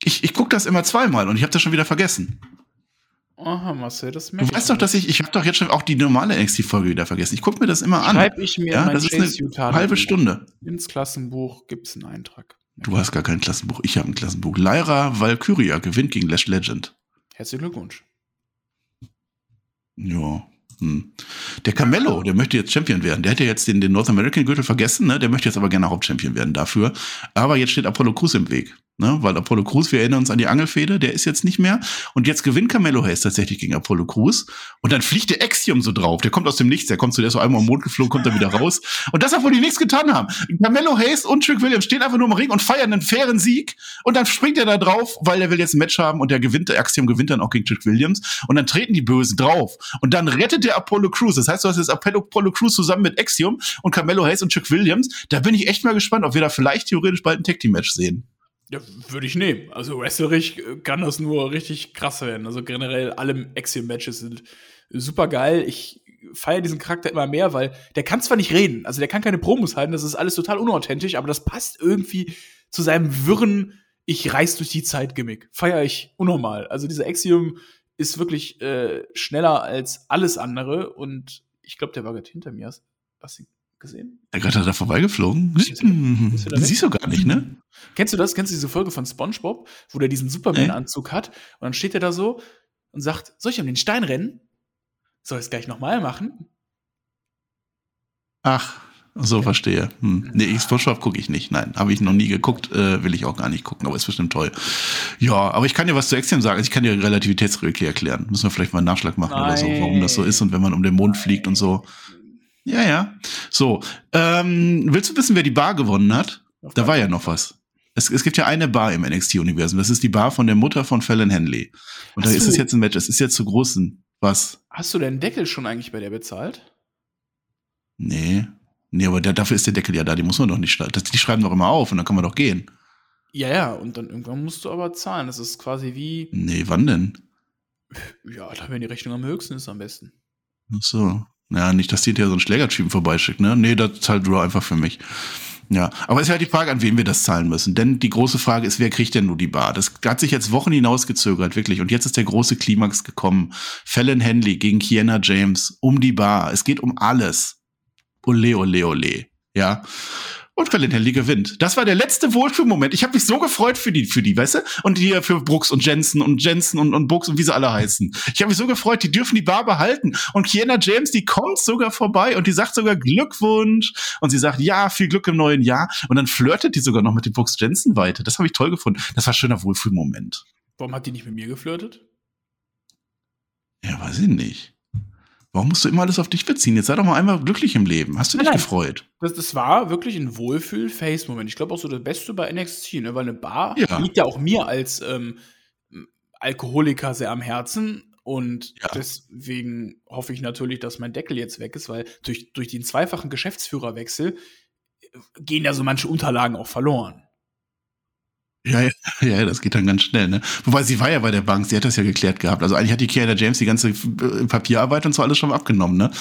Ich, ich gucke das immer zweimal und ich habe das schon wieder vergessen. Aha, Marcel, das Du weißt doch, dass ich, ich habe doch jetzt schon auch die normale NXT-Folge wieder vergessen. Ich gucke mir das immer an. Schreib ich mir Ja, mein das ist eine halbe Stunde. Ins Klassenbuch gibt's einen Eintrag. Du hast gar kein Klassenbuch. Ich habe ein Klassenbuch. Lyra Valkyria gewinnt gegen Lash Legend. Herzlichen Glückwunsch. Ja. Hm. Der Carmelo, der möchte jetzt Champion werden. Der hätte jetzt den, den North American Gürtel vergessen, ne? Der möchte jetzt aber gerne Hauptchampion werden dafür. Aber jetzt steht Apollo Crews im Weg. Ne? Weil Apollo Crews, wir erinnern uns an die Angelfehde, der ist jetzt nicht mehr. Und jetzt gewinnt Carmelo Hayes tatsächlich gegen Apollo Crews. Und dann fliegt der Axiom so drauf. Der kommt aus dem Nichts. Der kommt zu der so einmal am Mond geflogen, kommt dann wieder raus. Und das, obwohl die nichts getan haben. Carmelo Hayes und Trick Williams stehen einfach nur im Ring und feiern einen fairen Sieg. Und dann springt er da drauf, weil er will jetzt ein Match haben und der gewinnt, der Axiom gewinnt dann auch gegen Trick Williams. Und dann treten die Bösen drauf. Und dann rettet der Apollo Crews. Das heißt, du hast jetzt Apollo, Apollo Crews zusammen mit Axiom und Carmelo Hayes und Trick Williams. Da bin ich echt mal gespannt, ob wir da vielleicht theoretisch bald ein Tag Team Match sehen. Ja, würde ich nehmen. Also wrestlerisch äh, kann das nur richtig krass werden. Also generell alle Axiom-Matches sind super geil. Ich feiere diesen Charakter immer mehr, weil der kann zwar nicht reden, also der kann keine Promos halten, das ist alles total unauthentisch, aber das passt irgendwie zu seinem wirren Ich reiß durch die Zeit Gimmick. Feiere ich unnormal. Also dieser Axiom ist wirklich äh, schneller als alles andere und ich glaube, der war gerade hinter mir. Du gesehen? Der gerade da vorbeigeflogen. Da Den weg? siehst du gar nicht, ne? Kennst du das? Kennst du diese Folge von SpongeBob, wo der diesen Superman-Anzug hat? Und dann steht er da so und sagt: Soll ich um den Stein rennen? Soll ich es gleich nochmal machen? Ach, so verstehe. Hm. Nee, SpongeBob gucke ich nicht. Nein, habe ich noch nie geguckt, äh, will ich auch gar nicht gucken, aber ist bestimmt toll. Ja, aber ich kann dir was zu Extrem sagen. Also ich kann dir Relativitätsregel erklären. Müssen wir vielleicht mal einen Nachschlag machen oder so, warum das so ist und wenn man um den Mond fliegt und so. Ja, ja. So, ähm, willst du wissen, wer die Bar gewonnen hat? Da war ja noch was. Es, es gibt ja eine Bar im NXT-Universum. Das ist die Bar von der Mutter von Fallon Henley. Und da Ach ist es jetzt ein Match. Es ist jetzt zu großen. Was? Hast du deinen Deckel schon eigentlich bei der bezahlt? Nee. Nee, aber der, dafür ist der Deckel ja da. Die muss man doch nicht schreiben. Die schreiben doch immer auf und dann kann man doch gehen. Ja, ja, und dann irgendwann musst du aber zahlen. Das ist quasi wie, Nee, wann denn? ja, da wenn die Rechnung am höchsten ist, am besten. Ach so. Ja, nicht, dass die dir so einen Schlägertypen vorbeischickt, ne? Nee, das zahlt Raw einfach für mich. Ja, aber es ist halt die Frage, an wen wir das zahlen müssen. Denn die große Frage ist, wer kriegt denn nur die Bar? Das hat sich jetzt Wochen hinausgezögert, wirklich. Und jetzt ist der große Klimax gekommen. Fallon Henley gegen Kiana James um die Bar. Es geht um alles. Ole, ole, ole. Ja. Und Henley gewinnt. Das war der letzte Wohlfühlmoment. Ich habe mich so gefreut für die, für die, weißt du? Und die für Brooks und Jensen und Jensen und, und Brooks und wie sie alle heißen. Ich habe mich so gefreut, die dürfen die Bar behalten. Und Kiana James, die kommt sogar vorbei und die sagt sogar Glückwunsch. Und sie sagt, ja, viel Glück im neuen Jahr. Und dann flirtet die sogar noch mit dem Brooks Jensen weiter. Das habe ich toll gefunden. Das war ein schöner Wohlfühlmoment. Warum hat die nicht mit mir geflirtet? Ja, weiß ich nicht. Warum musst du immer alles auf dich beziehen? Jetzt sei doch mal einmal glücklich im Leben. Hast du dich Nein. gefreut? Das, das war wirklich ein Wohlfühl-Face-Moment. Ich glaube auch so das Beste bei NXT, ne? weil eine Bar Ja. liegt ja auch mir als ähm, Alkoholiker sehr am Herzen. Und Ja. deswegen hoffe ich natürlich, dass mein Deckel jetzt weg ist, weil durch, durch den zweifachen Geschäftsführerwechsel gehen ja so manche Unterlagen auch verloren. Ja, ja, ja, das geht dann ganz schnell, ne? Wobei sie war ja bei der Bank, sie hat das ja geklärt gehabt. Also eigentlich hat die Kiana James die ganze äh, Papierarbeit und so alles schon abgenommen, ne?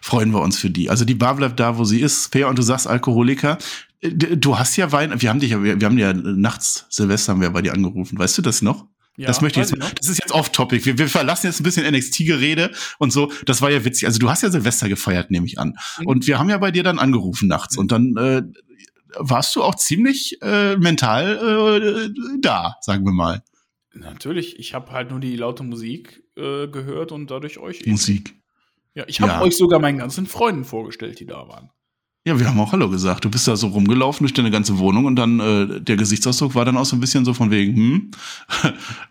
Freuen wir uns für die. Also die Bar bleibt da, wo sie ist. Fair und du sagst Alkoholiker. Äh, Du hast ja Wein, wir haben dich ja, wir, wir haben ja nachts, Silvester haben wir bei dir angerufen. Weißt du das noch? Ja, das möchte ich jetzt, das ist jetzt off-topic. Wir, wir verlassen jetzt ein bisschen NXT-Gerede und so. Das war ja witzig. Also du hast ja Silvester gefeiert, nehme ich an. Mhm. Und wir haben ja bei dir dann angerufen nachts. Und dann äh, warst du auch ziemlich äh, mental äh, da, sagen wir mal. Natürlich, ich habe halt nur die laute Musik äh, gehört und dadurch euch. eben. Musik. Ja, ich habe Ja. euch sogar meinen ganzen Freunden vorgestellt, die da waren. Ja, wir haben auch Hallo gesagt. Du bist da so rumgelaufen durch deine ganze Wohnung und dann äh, der Gesichtsausdruck war dann auch so ein bisschen so von wegen, hm.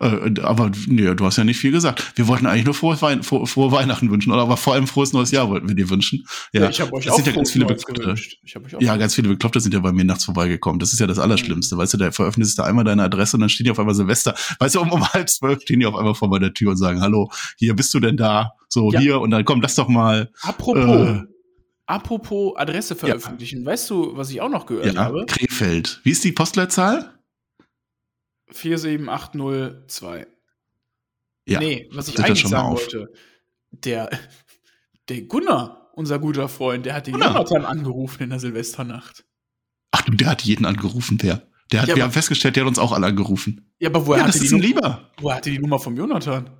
äh, aber nee, du hast ja nicht viel gesagt. Wir wollten eigentlich nur frohe, Wein frohe, frohe Weihnachten wünschen, oder aber vor allem frohes neues Jahr wollten wir dir wünschen. Ja, ich habe euch das auch sind ja ganz viele Bekloppte. gewünscht. Ich hab euch auch Ja, ganz viele Bekloppte sind ja bei mir nachts vorbeigekommen. Das ist ja das Allerschlimmste. Weißt du, da veröffentlichst du einmal deine Adresse und dann stehen die auf einmal Silvester. Weißt du, um, um halb zwölf stehen die auf einmal vor meiner Tür und sagen, hallo, hier bist du denn da? So, Ja. hier und dann komm, lass doch mal. Apropos, Äh, apropos Adresse veröffentlichen, weißt du, was ich auch noch gehört ja, habe? Krefeld. Wie ist die Postleitzahl? 47802. Ja. Nee, was ich das eigentlich sagen auf. wollte, der, der Gunnar, unser guter Freund, der hat den Gunnar. Jonathan angerufen in der Silvesternacht. Ach du, der hat jeden angerufen, der. Der hat, Ja, wir aber- haben festgestellt, der hat uns auch alle angerufen. Ja, aber woher ja, das hatte ist die ein Nu- Lieber. Woher hatte die Nummer vom Jonathan?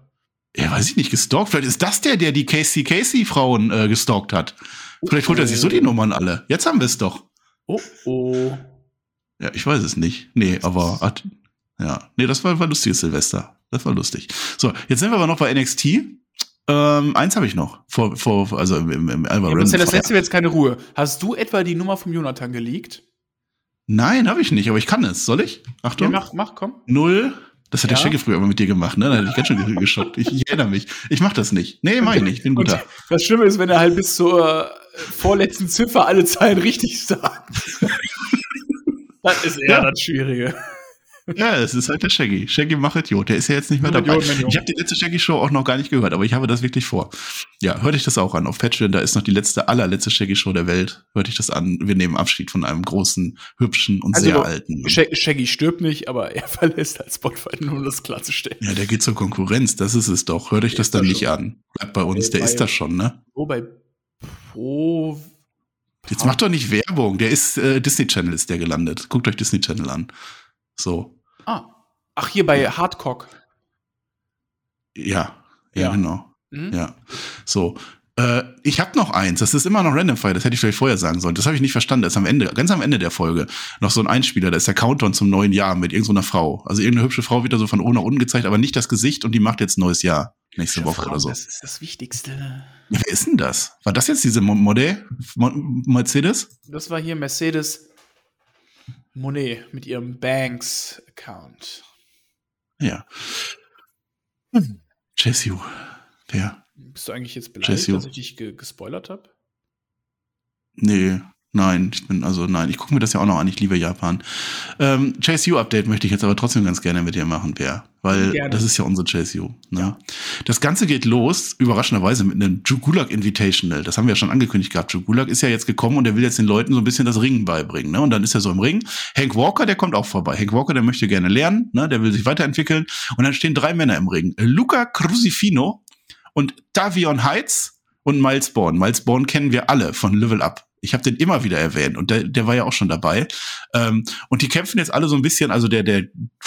Ja, weiß ich nicht, gestalkt. Vielleicht ist das der, der die Casey Casey Frauen äh, gestalkt hat. Vielleicht holt er sich so die Nummern alle. Jetzt haben wir es doch. Oh, oh. Ja, ich weiß es nicht. Nee, aber hat, ja, nee, das war, war lustiges Silvester. Das war lustig. So, jetzt sind wir aber noch bei NXT. Ähm, eins habe ich noch. Vor, vor, also im, im, im Alva Ja, das mir jetzt keine Ruhe. Hast du etwa die Nummer vom Jonathan geleakt? Nein, habe ich nicht, aber ich kann es. Soll ich? Ja, Achtung. mach, mach, komm. Null. Das hat der Ja? Shaggy früher immer mit dir gemacht, ne? Da hätte ich ganz schön geschockt. Ich, ich erinnere mich. Ich mach das nicht. Nee, mach ich nicht. Ich bin Und guter. das Schlimme ist, wenn er halt bis zur äh, vorletzten Ziffer alle Zahlen richtig sagt. das ist eher Ja. das Schwierige. Ja, es ist halt der Shaggy. Shaggy macht Idiot. Der ist ja jetzt nicht mehr dabei. Idiot. Ich habe die letzte Shaggy-Show auch noch gar nicht gehört, aber ich habe das wirklich vor. Ja, hörte ich das auch an. Auf Patreon, da ist noch die letzte, allerletzte Shaggy-Show der Welt. Hörte ich das an. Wir nehmen Abschied von einem großen, hübschen und Also, sehr alten. Shag- Shaggy stirbt nicht, aber er verlässt als Spotify, nur um das klarzustellen. Ja, der geht zur Konkurrenz. Das ist es doch. Hört euch das dann nicht schon. an. Bleibt bei uns. Der bei- ist das schon, ne? Wo bei Pro. Jetzt macht doch nicht Werbung. Der ist, äh, Disney Channel ist der gelandet. Guckt euch Disney Channel an. So. Ah. Ach, hier bei Hardcock. Ja. Ja, Ja. genau. Hm? Ja. So. Äh, ich habe noch eins. Das ist immer noch Random Fire. Das hätte ich vielleicht vorher sagen sollen. Das habe ich nicht verstanden. Das ist am Ende, ganz am Ende der Folge noch so ein Einspieler. Da ist der Countdown zum neuen Jahr mit irgendeiner so Frau. Also irgendeine hübsche Frau wird da so von oben nach unten gezeigt, aber nicht das Gesicht und die macht jetzt ein neues Jahr nächste Hübsche Woche Frau, oder so. Das ist das Wichtigste. Ja, wer ist denn das? War das jetzt diese Modell Mercedes? Das war hier Mercedes Monet mit ihrem Banks-Account. Ja. Hm. Wer? Bist du eigentlich jetzt beleidigt, dass ich dich ge gespoilert habe? Nee, nein, ich bin, also nein, ich gucke mir das ja auch noch an, ich liebe Japan. Ähm, Chase U Update möchte ich jetzt aber trotzdem ganz gerne mit dir machen, wer? Weil gerne. das ist ja unsere Chase U. Ne? Ja. Das Ganze geht los, überraschenderweise, mit einem Jugulak Invitational. Das haben wir ja schon angekündigt gehabt. Jugulak ist ja jetzt gekommen und er will jetzt den Leuten so ein bisschen das Ringen beibringen. Ne? Und dann ist er so im Ring. Hank Walker, der kommt auch vorbei. Hank Walker, der möchte gerne lernen, ne? der will sich weiterentwickeln. Und dann stehen drei Männer im Ring. Luca Crucifino, und Davion Heights und Miles Bourne. Miles Bourne kennen wir alle von Level Up. Ich habe den immer wieder erwähnt und der, der war ja auch schon dabei. Ähm, und die kämpfen jetzt alle so ein bisschen, also der, der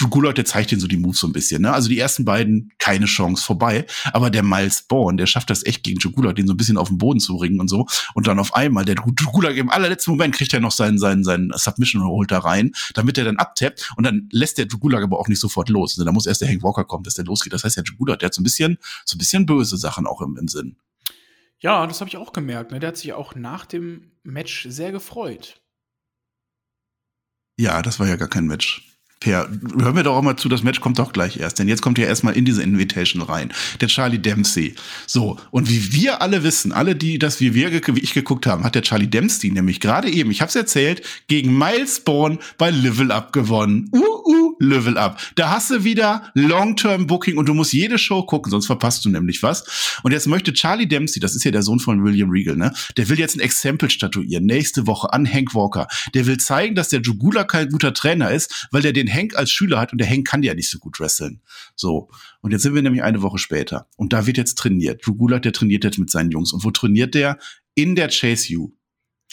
Gulot, der zeigt ihnen so die Moves so ein bisschen. Ne? Also die ersten beiden keine Chance vorbei. Aber der Miles Bourne, der schafft das echt gegen Jugulak, den so ein bisschen auf den Boden zu bringen und so. Und dann auf einmal, der Jugulak im allerletzten Moment kriegt er noch seinen, seinen, seinen Submission und holt da rein, damit er dann abtappt. Und dann lässt der Jugulak aber auch nicht sofort los. Ne? Da muss erst der Hank Walker kommen, dass der losgeht. Das heißt, der Jugulak, der hat so ein bisschen, so ein bisschen böse Sachen auch im, im Sinn. Ja, das habe ich auch gemerkt. Ne? Der hat sich auch nach dem Match sehr gefreut. Ja, das war ja gar kein Match. Per, hör mir doch auch mal zu, das Match kommt doch gleich erst, denn jetzt kommt ja erstmal in diese Invitation rein. Der Charlie Dempsey. So, und wie wir alle wissen, alle, die das wie wir, wie ich geguckt haben, hat der Charlie Dempsey nämlich gerade eben, ich hab's erzählt, gegen Miles Bourne bei Level Up gewonnen. Uh, uh, Level Up. Da hast du wieder Long-Term Booking und du musst jede Show gucken, sonst verpasst du nämlich was. Und jetzt möchte Charlie Dempsey, das ist ja der Sohn von William Regal, ne? Der will jetzt ein Exempel statuieren, nächste Woche an Hank Walker. Der will zeigen, dass der Jugula kein guter Trainer ist, weil der den Hank als Schüler hat und der Hank kann ja nicht so gut wresteln. So. Und jetzt sind wir nämlich eine Woche später. Und da wird jetzt trainiert. Gulak, der trainiert jetzt mit seinen Jungs. Und wo trainiert der? In der Chase U.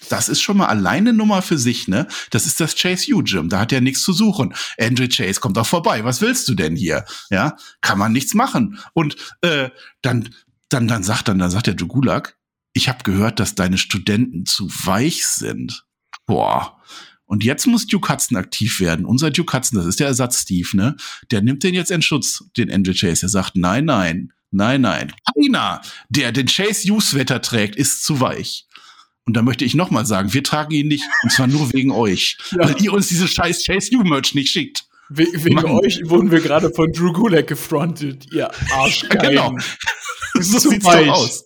Das ist schon mal alleine Nummer für sich, ne? Das ist das Chase U Gym. Da hat er nichts zu suchen. Andrew Chase kommt auch vorbei. Was willst du denn hier? Ja, kann man nichts machen. Und äh, dann, dann, dann sagt dann, dann sagt der Jugulak, ich habe gehört, dass deine Studenten zu weich sind. Boah. Und jetzt muss Duke Hudson aktiv werden. Unser Duke Hudson, das ist der Ersatz Steve, ne? Der nimmt den jetzt in Schutz, den Andrew Chase. Er sagt, nein, nein, nein, nein. Keiner, der den Chase U Sweater trägt, ist zu weich. Und da möchte ich nochmal sagen, wir tragen ihn nicht, und zwar nur wegen euch, ja. weil ihr uns diese scheiß Chase U Merch nicht schickt. We wegen Mann. euch wurden wir gerade von Drew Gulak gefrontet, ihr Arschgeigen. genau. so sieht's weich. doch aus.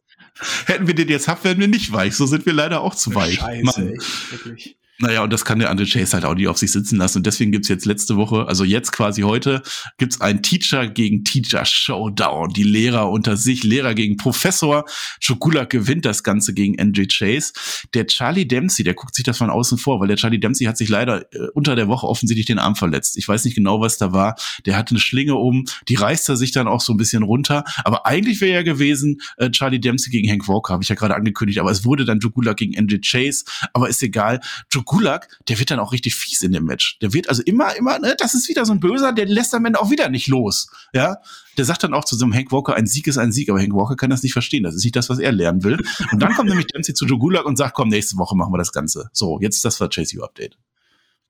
Hätten wir den jetzt habt, wären wir nicht weich. So sind wir leider auch zu weich. Scheiße, Mann. Echt, wirklich. Naja, und das kann der Andre Chase halt auch nicht auf sich sitzen lassen. Und deswegen gibt's jetzt letzte Woche, also jetzt quasi heute, gibt's ein Teacher gegen Teacher Showdown. Die Lehrer unter sich, Lehrer gegen Professor. Chokula gewinnt das Ganze gegen Andre Chase. Der Charlie Dempsey, der guckt sich das von außen vor, weil der Charlie Dempsey hat sich leider äh, unter der Woche offensichtlich den Arm verletzt. Ich weiß nicht genau, was da war. Der hatte eine Schlinge um, die reißt er sich dann auch so ein bisschen runter. Aber eigentlich wäre ja gewesen, äh, Charlie Dempsey gegen Hank Walker, habe ich ja gerade angekündigt. Aber es wurde dann Jogula gegen Andre Chase. Aber ist egal. Jogula Gulak, der wird dann auch richtig fies in dem Match. Der wird also immer, immer, ne, das ist wieder so ein Böser, der lässt am Ende auch wieder nicht los. Ja, der sagt dann auch zu so einem Hank Walker, ein Sieg ist ein Sieg, aber Hank Walker kann das nicht verstehen. Das ist nicht das, was er lernen will. Und dann kommt nämlich Dempsey zu Joe Gulak und sagt, komm, nächste Woche machen wir das Ganze. So, jetzt das war Chase Update.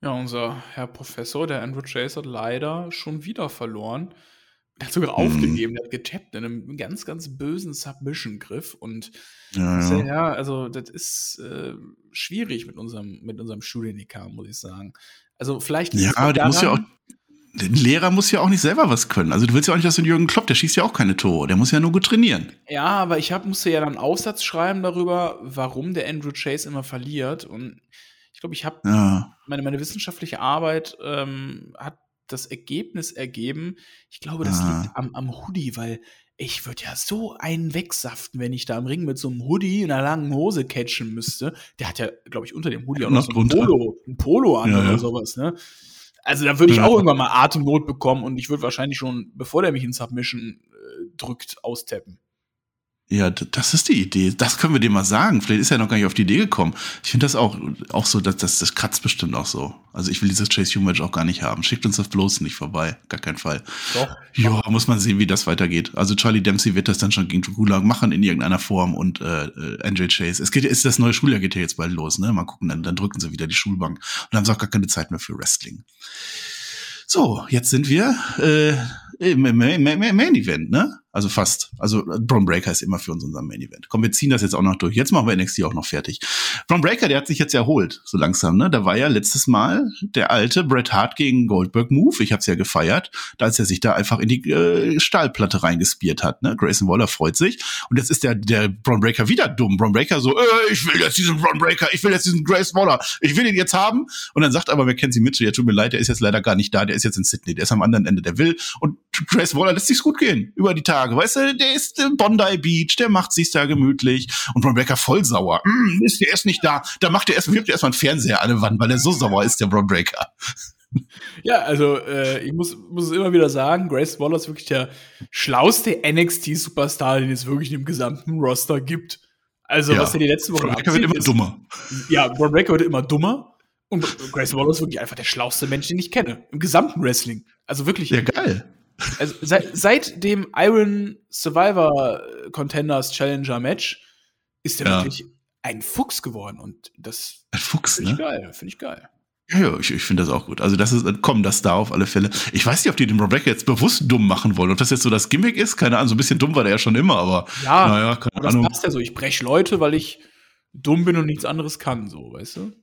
Ja, unser Herr Professor, der Andrew Chase, hat leider schon wieder verloren. Hat sogar mhm. aufgegeben, er hat getappt in einem ganz, ganz bösen Submission-Griff. Und ja, ja. ja, also das ist äh, schwierig mit unserem, mit unserem Studieniker, muss ich sagen. Also vielleicht. Ja, der muss ja auch. Der Lehrer muss ja auch nicht selber was können. Also du willst ja auch nicht, dass du Jürgen Klopp, der schießt ja auch keine Tore, der muss ja nur gut trainieren. Ja, aber ich hab, musste ja dann einen Aufsatz schreiben darüber, warum der Andrew Chase immer verliert. Und ich glaube, ich habe ja. meine, meine wissenschaftliche Arbeit ähm, hat das Ergebnis ergeben. Ich glaube, das ah. liegt am, am Hoodie, weil ich würde ja so einen wegsaften, wenn ich da im Ring mit so einem Hoodie in einer langen Hose catchen müsste. Der hat ja, glaube ich, unter dem Hoodie auch noch so ein Polo, ein Polo an ja, oder ja. sowas, ne? Also da würde ich auch irgendwann mal Atemnot bekommen und ich würde wahrscheinlich schon, bevor der mich in Submission äh, drückt, austappen. Ja, das ist die Idee. Das können wir dem mal sagen. Vielleicht ist er noch gar nicht auf die Idee gekommen. Ich finde das auch, auch so, dass das, das kratzt bestimmt auch so. Also ich will dieses Chase Match auch gar nicht haben. Schickt uns das bloß nicht vorbei. Gar keinen Fall. Doch. Ja, muss man sehen, wie das weitergeht. Also Charlie Dempsey wird das dann schon gegen Gulag machen in irgendeiner Form und äh, äh Andrew Chase. Es geht, ist das neue Schuljahr geht ja jetzt bald los, ne? Mal gucken, dann, dann drücken sie wieder die Schulbank und dann haben sie auch gar keine Zeit mehr für Wrestling. So, jetzt sind wir äh, im Main, Main, Main Event, ne? Also fast. Also Braun Breaker ist immer für uns unser Main Event. Komm, wir ziehen das jetzt auch noch durch. Jetzt machen wir NXT auch noch fertig. Braun Breaker, der hat sich jetzt erholt, so langsam, ne? Da war ja letztes Mal der alte Bret Hart gegen Goldberg Move. Ich hab's ja gefeiert, als er sich da einfach in die äh, Stahlplatte reingespiert hat, ne? Grayson Waller freut sich. Und jetzt ist der, der Braun Breaker wieder dumm. Braun Breaker so, äh, ich will jetzt diesen Braun Breaker, ich will jetzt diesen Grayson Waller, ich will ihn jetzt haben. Und dann sagt aber Mackenzie Mitchell, ja, tut mir leid, der ist jetzt leider gar nicht da, der ist jetzt in Sydney, der ist am anderen Ende der will. Und Grayson Waller lässt sich's gut gehen über die Tage. Weißt du, der ist im Bondi Beach, der macht sich's da gemütlich. Und Braun Breaker voll sauer. Mm, ist der erst nicht da. Da macht er erst, wirft er erstmal einen Fernseher an der Wand, weil er so sauer ist, der Braun Breaker. Ja, also äh, ich muss, muss es immer wieder sagen, Grace Waller ist wirklich der schlauste NXT-Superstar, den es wirklich im gesamten Roster gibt. Also, ja. was er die letzten Wochen Breaker wird immer ist, dummer. Ja, Braun Breaker wird immer dummer. Und Grace Waller ist wirklich einfach der schlauste Mensch, den ich kenne. Im gesamten Wrestling. Also wirklich. Ja, geil. Also seit, seit dem Iron Survivor Contenders Challenger Match ist er ja. wirklich ein Fuchs geworden und das ein Fuchs, finde ich ne? geil, finde ich geil. Ja, ja, ich, ich finde das auch gut. Also das ist, komm, das da auf alle Fälle. Ich weiß nicht, ob die den Rebecca jetzt bewusst dumm machen wollen. Ob das jetzt so das Gimmick ist, keine Ahnung. So ein bisschen dumm war der ja schon immer, aber ja, naja, keine aber Ahnung. Das passt ja so. Ich brech Leute, weil ich dumm bin und nichts anderes kann, so, weißt du?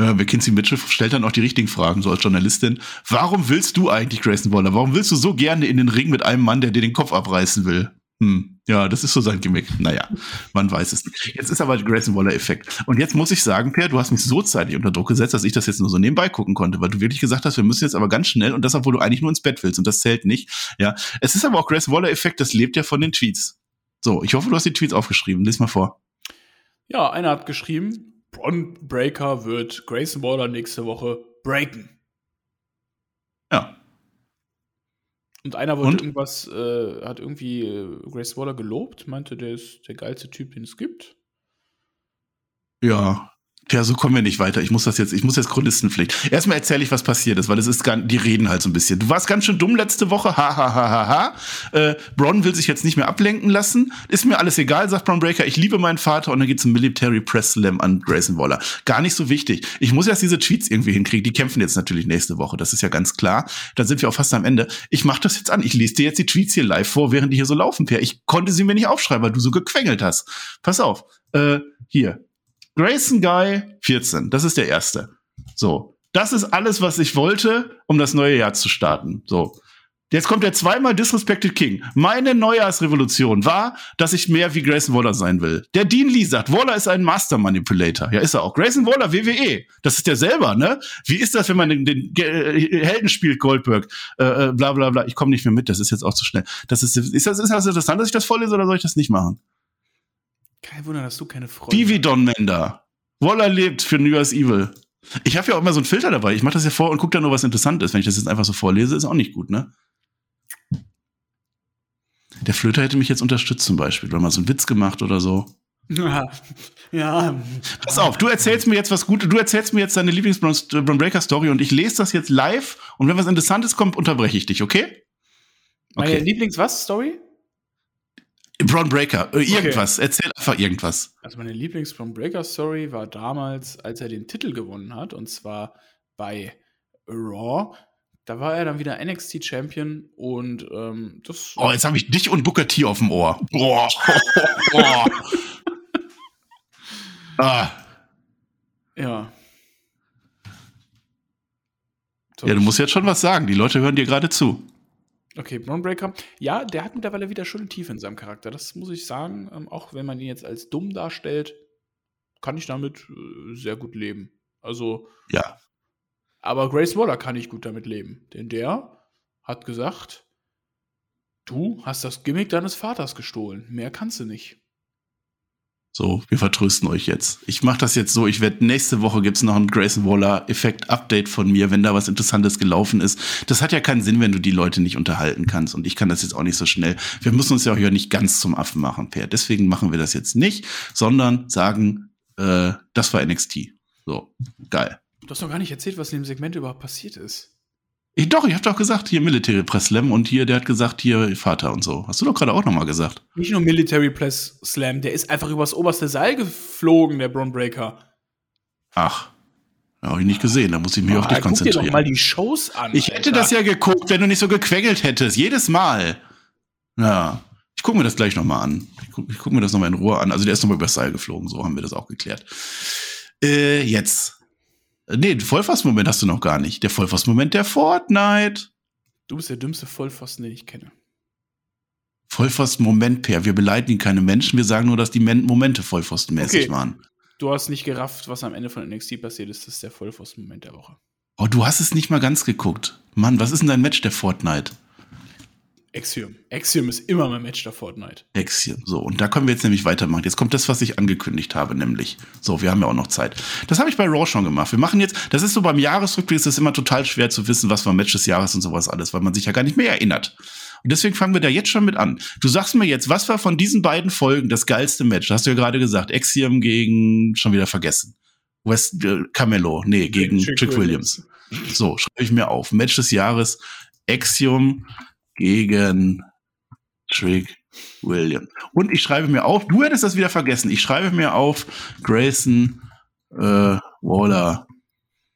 Ja, McKinsey Mitchell stellt dann auch die richtigen Fragen, so als Journalistin. Warum willst du eigentlich Grayson Waller? Warum willst du so gerne in den Ring mit einem Mann, der dir den Kopf abreißen will? Hm, ja, das ist so sein Gimmick. Naja, man weiß es nicht. Jetzt ist aber der Grayson Waller-Effekt. Und jetzt muss ich sagen, Per, du hast mich so zeitig unter Druck gesetzt, dass ich das jetzt nur so nebenbei gucken konnte, weil du wirklich gesagt hast, wir müssen jetzt aber ganz schnell und das, obwohl du eigentlich nur ins Bett willst und das zählt nicht. Ja, es ist aber auch Grayson Waller-Effekt, das lebt ja von den Tweets. So, ich hoffe, du hast die Tweets aufgeschrieben. Lies mal vor. Ja, einer hat geschrieben, Bron Breaker wird Grayson Waller nächste Woche breaken. Ja. Und einer wollte Und? irgendwas, äh, hat irgendwie äh, Grayson Waller gelobt, meinte, der ist der geilste Typ, den es gibt. Ja, ja, so kommen wir nicht weiter. Ich muss das jetzt, ich muss jetzt Chronistenpflicht. Erstmal erzähle ich, was passiert ist, weil es ist ganz, die reden halt so ein bisschen. Du warst ganz schön dumm letzte Woche, ha, ha, ha, ha, ha. Äh, Bron will sich jetzt nicht mehr ablenken lassen. Ist mir alles egal, sagt Bron Breaker. Ich liebe meinen Vater und dann geht's zum Military Press Slam an Grayson Waller. Gar nicht so wichtig. Ich muss erst diese Tweets irgendwie hinkriegen. Die kämpfen jetzt natürlich nächste Woche. Das ist ja ganz klar. Dann sind wir auch fast am Ende. Ich mach das jetzt an. Ich lese dir jetzt die Tweets hier live vor, während die hier so laufen, Per. Ich konnte sie mir nicht aufschreiben, weil du so gequengelt hast. Pass auf. Äh, hier. Grayson Guy 14, das ist der erste. So, das ist alles, was ich wollte, um das neue Jahr zu starten. So. Jetzt kommt der zweimal Disrespected King. Meine Neujahrsrevolution war, dass ich mehr wie Grayson Waller sein will. Der Dean Lee sagt, Waller ist ein Master Manipulator. Ja, ist er auch. Grayson Waller, WWE. Das ist der selber, ne? Wie ist das, wenn man den, den äh, Helden spielt, Goldberg? Äh, äh, bla bla bla. Ich komme nicht mehr mit, das ist jetzt auch zu schnell. Das ist, ist, das, ist das interessant, dass ich das vorlese oder soll ich das nicht machen? Kein Wunder, dass du keine Freunde hast. Wie Don Mender. Waller lebt für New Year's Evil. Ich habe ja auch immer so einen Filter dabei. Ich mache das ja vor und gucke dann nur, was interessant ist. Wenn ich das jetzt einfach so vorlese, ist auch nicht gut, ne? Der Flöter hätte mich jetzt unterstützt zum Beispiel, weil mal so einen Witz gemacht oder so. Ja, ja. Pass auf, du erzählst mir jetzt was Gutes, du erzählst mir jetzt deine Lieblings-Bron Breaker Story und ich lese das jetzt live und wenn was Interessantes kommt, unterbreche ich dich, okay? okay. Meine Lieblings-was-Story? Braun Breaker, äh, irgendwas. Okay. Erzähl einfach irgendwas. Also meine Lieblings-Braun Breaker-Story war damals, als er den Titel gewonnen hat, und zwar bei Raw. Da war er dann wieder NXT-Champion und ähm, das. Oh, jetzt habe ich dich und Booker T auf dem Ohr. Boah. Boah. ah. Ja. Ja, du musst jetzt schon was sagen. Die Leute hören dir gerade zu. Okay, Braun Breaker. Ja, der hat mittlerweile wieder schöne Tiefe in seinem Charakter. Das muss ich sagen. Ähm, auch wenn man ihn jetzt als dumm darstellt, kann ich damit äh, sehr gut leben. Also. Ja. Aber Grace Waller kann ich gut damit leben. Denn der hat gesagt: Du hast das Gimmick deines Vaters gestohlen. Mehr kannst du nicht. So, wir vertrösten euch jetzt. Ich mache das jetzt so, ich werde nächste Woche gibt's noch ein Grayson Waller Effekt Update von mir, wenn da was interessantes gelaufen ist. Das hat ja keinen Sinn, wenn du die Leute nicht unterhalten kannst und ich kann das jetzt auch nicht so schnell. Wir müssen uns ja auch hier nicht ganz zum Affen machen, Per. Deswegen machen wir das jetzt nicht, sondern sagen, äh, das war NXT. So, geil. Du hast noch gar nicht erzählt, was in dem Segment überhaupt passiert ist. Ich, doch, ich habe doch gesagt, hier Military Press Slam und hier, der hat gesagt, hier Vater und so. Hast du doch gerade auch nochmal gesagt. Nicht nur Military Press Slam, der ist einfach übers oberste Seil geflogen, der Braun Breaker. Ach, habe ich nicht gesehen, da muss ich mich Ah, auf dich guck dir konzentrieren. doch mal die Shows an. ich hätte das ja geguckt, wenn du nicht so gequengelt hättest. Jedes Mal. Ja. Ich gucke mir das gleich nochmal an. Ich gucke guck mir das nochmal in Ruhe an. Also der ist nochmal übers Seil geflogen, so haben wir das auch geklärt. Äh, jetzt. Nee, den Vollfassmoment hast du noch gar nicht. Der Vollfassmoment der Fortnite. Du bist der dümmste Vollpfosten, den ich kenne. Vollpfosten-Moment, Per. Wir beleidigen keine Menschen, wir sagen nur, dass die Men Momente vollpfostenmäßig Okay. waren. Du hast nicht gerafft, was am Ende von NXT passiert ist. Das ist der Vollpfosten-Moment der Woche. Oh, du hast es nicht mal ganz geguckt. Mann, was ist denn dein Match der Fortnite? Axiom. Axiom ist immer mein Match der Fortnite. Axiom. So, und da können wir jetzt nämlich weitermachen. Jetzt kommt das, was ich angekündigt habe, nämlich. So, wir haben ja auch noch Zeit. Das habe ich bei Raw schon gemacht. Wir machen jetzt, das ist so beim Jahresrückblick, ist es immer total schwer zu wissen, was war Match des Jahres und sowas alles, weil man sich ja gar nicht mehr erinnert. Und deswegen fangen wir da jetzt schon mit an. Du sagst mir jetzt, was war von diesen beiden Folgen das geilste Match? Das hast du ja gerade gesagt. Axiom gegen, schon wieder vergessen. West, äh, Camelo, nee, gegen Trick Trick, Williams. So, schreibe ich mir auf. Match des Jahres, Axiom gegen Trick Williams. Und ich schreibe mir auf, du hättest das wieder vergessen, ich schreibe mir auf Grayson äh, Waller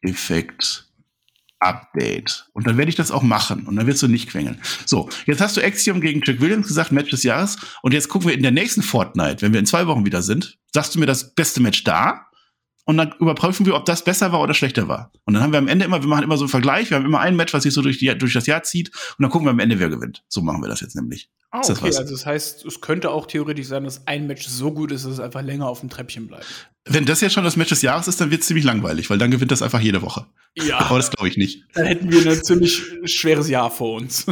Effekt Update. Und dann werde ich das auch machen. Und dann wirst du nicht quengeln. So, jetzt hast du Axiom gegen Trick Williams gesagt, Match des Jahres. Und jetzt gucken wir in der nächsten Fortnite, wenn wir in zwei Wochen wieder sind, sagst du mir das beste Match da. Und dann überprüfen wir, ob das besser war oder schlechter war. Und dann haben wir am Ende immer, wir machen immer so einen Vergleich. Wir haben immer ein Match, was sich so durch, die, durch das Jahr zieht. Und dann gucken wir am Ende, wer gewinnt. So machen wir das jetzt nämlich. Ah, das okay. was? Also das heißt, es könnte auch theoretisch sein, dass ein Match so gut ist, dass es einfach länger auf dem Treppchen bleibt. Wenn das jetzt schon das Match des Jahres ist, dann wird es ziemlich langweilig, weil dann gewinnt das einfach jede Woche. Ja. Aber das glaube ich nicht. Dann hätten wir ein ziemlich schweres Jahr vor uns.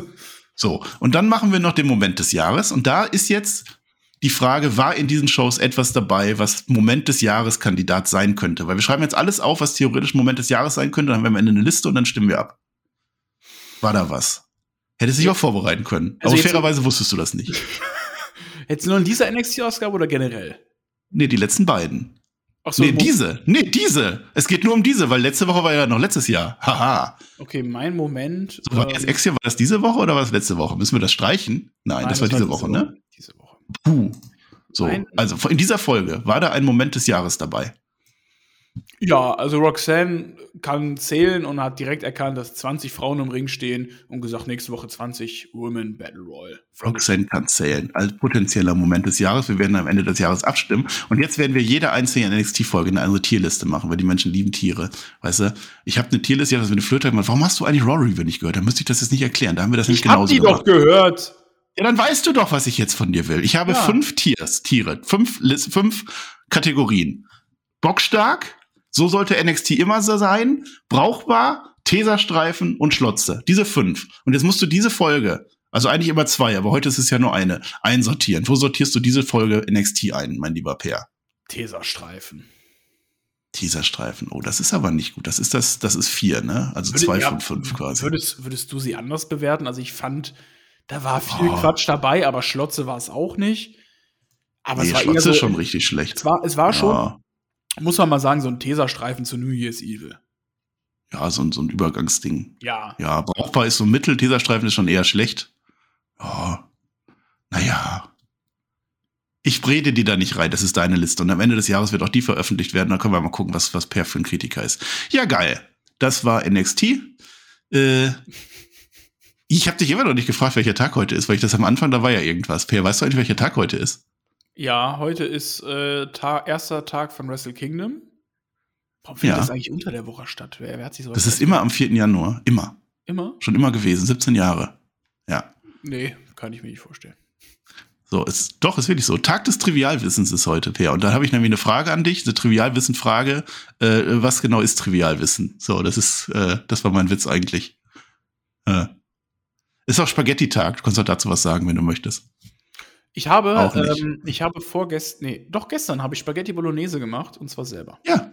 So, und dann machen wir noch den Moment des Jahres. Und da ist jetzt die Frage, war in diesen Shows etwas dabei, was Moment des Jahres Kandidat sein könnte? Weil wir schreiben jetzt alles auf, was theoretisch Moment des Jahres sein könnte. Dann haben wir am Ende eine Liste und dann stimmen wir ab. War da was? Hätte sich auch vorbereiten können. Also Aber fairerweise wusstest du das nicht. Hättest du nur in dieser NXT-Ausgabe oder generell? Nee, die letzten beiden. Ach nee, Mo- diese. Nee, diese. Es geht nur um diese, weil letzte Woche war ja noch letztes Jahr. Haha. Okay, mein Moment. So, war ähm, Exia, war das diese Woche oder war das letzte Woche? Müssen wir das streichen? Nein, nein, das war diese Woche, ne? Diese Woche. Puh. So, Nein. also in dieser Folge war da ein Moment des Jahres dabei. Ja, also Roxanne kann zählen und hat direkt erkannt, dass 20 Frauen im Ring stehen und gesagt, nächste Woche 20 Women Battle Royal. Roxanne kann zählen als potenzieller Moment des Jahres. Wir werden am Ende des Jahres abstimmen. Und jetzt werden wir jede einzelne NXT-Folge eine andere Tierliste machen, weil die Menschen lieben Tiere. Weißt du, ich habe eine Tierliste, ja, das mit eine Flöte gemacht. Warum hast du eigentlich Raw Review nicht gehört? Dann müsste ich das jetzt nicht erklären. Da haben wir das Ich hab genauso die doch gemacht. gehört. Ja, dann weißt du doch, was ich jetzt von dir will. Ich habe Ja. fünf Tiers, Tiere, fünf, fünf Kategorien. Bockstark, so sollte NXT immer so sein, brauchbar, Teserstreifen und Schlotze. Diese fünf. Und jetzt musst du diese Folge, also eigentlich immer zwei, aber heute ist es ja nur eine, einsortieren. Wo sortierst du diese Folge NXT ein, mein lieber Peer? Teserstreifen. Teserstreifen. Oh, das ist aber nicht gut. Das ist das, das ist vier, ne? Also Würde- zwei ja, von fünf quasi. Würdest, würdest du sie anders bewerten? Also ich fand, da war viel Oh. Quatsch dabei, aber Schlotze war es auch nicht. Aber nee, es war Schlotze eher so, ist schon richtig schlecht. es war, es war schon, Ja. muss man mal sagen, so ein Teserstreifen zu New Year's Evil. Ja, so, ein- so ein Übergangsding. Ja. Ja, brauchbar ist so Mittel, Teserstreifen ist schon eher schlecht. Ja, naja. Ich rede die da nicht rein, das ist deine Liste. Und am Ende des Jahres wird auch die veröffentlicht werden. Dann können wir mal gucken, was, was Per für ein Kritiker ist. Ja, geil. Das war NXT. Äh, ich habe dich immer noch nicht gefragt, welcher Tag heute ist, weil ich das am Anfang, da war ja irgendwas. Per, weißt du eigentlich, welcher Tag heute ist? Ja, heute ist äh, Ta erster Tag von Wrestle Kingdom. Warum findet Ja. das eigentlich unter der Woche statt? Wer, wer hat sich sowas Das ist immer am 4. Januar. Immer. Immer? Schon immer gewesen. 17 Jahre. Ja. Nee, kann ich mir nicht vorstellen. So, ist, doch, ist wirklich so. Tag des Trivialwissens ist heute, Per. Und da habe ich nämlich eine Frage an dich, eine Trivialwissen-Frage. Äh, was genau ist Trivialwissen? So, das ist, äh, das war mein Witz eigentlich. Äh. Ist auch Spaghetti-Tag. Du kannst auch dazu was sagen, wenn du möchtest. Ich habe, ähm, ich habe vorgestern, nee, doch gestern habe ich Spaghetti Bolognese gemacht und zwar selber. Ja,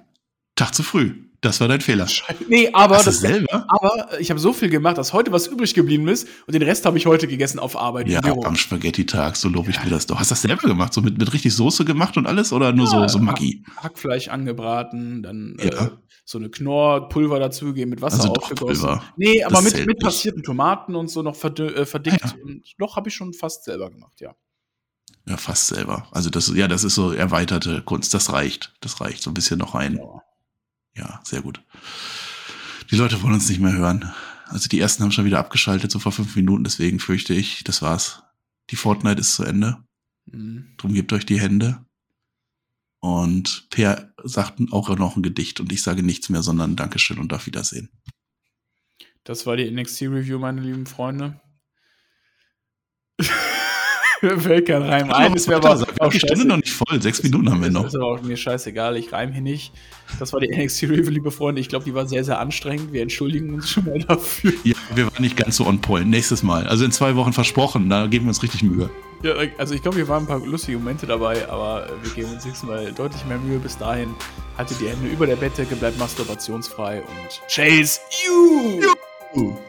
Tag zu früh. Das war dein Fehler. Nee, aber Hast das, selber? aber ich habe so viel gemacht, dass heute was übrig geblieben ist und den Rest habe ich heute gegessen auf Arbeit Ja, am Spaghetti-Tag, so lobe ich mir das doch. Hast du das selber gemacht? So mit, mit richtig Soße gemacht und alles oder nur so, Ja, so Maggi? Hackfleisch angebraten, dann Ja. äh, so eine Knorrpulver dazugeben, mit Wasser Also aufgegossen. Pulver. Nee, aber Das mit, mit passierten Tomaten und so noch äh, verdickt. Ah, Und doch habe ich schon fast selber gemacht, ja. Ja, fast selber. Also das, ja, das ist so erweiterte Kunst. Das reicht. Das reicht so ein bisschen noch rein. Ja. Ja, sehr gut. Die Leute wollen uns nicht mehr hören. Also die ersten haben schon wieder abgeschaltet, so vor fünf Minuten. Deswegen fürchte ich, das war's. Die Fortnite ist zu Ende. Mhm. Drum gebt euch die Hände. Und Per sagt auch noch ein Gedicht und ich sage nichts mehr, sondern Dankeschön und auf Wiedersehen. Das war die NXT-Review, meine lieben Freunde. Mir fällt kein Reim ein. Es wäre aber wir haben die Stunde noch nicht voll. Sechs Minuten haben wir noch. ist aber auch mir scheißegal, ich reim hier nicht. Das war die NXT-Review, liebe Freunde. Ich glaube, die war sehr, sehr anstrengend. Wir entschuldigen uns schon mal dafür. Ja, wir waren nicht ganz so on point. Nächstes Mal. Also in zwei Wochen versprochen. Da geben wir uns richtig Mühe. Ja, also ich glaube, hier waren ein paar lustige Momente dabei, aber äh, wir geben uns nächstes Mal deutlich mehr Mühe. Bis dahin haltet die Hände über der Bettdecke, bleibt masturbationsfrei und Chase you! Schatz,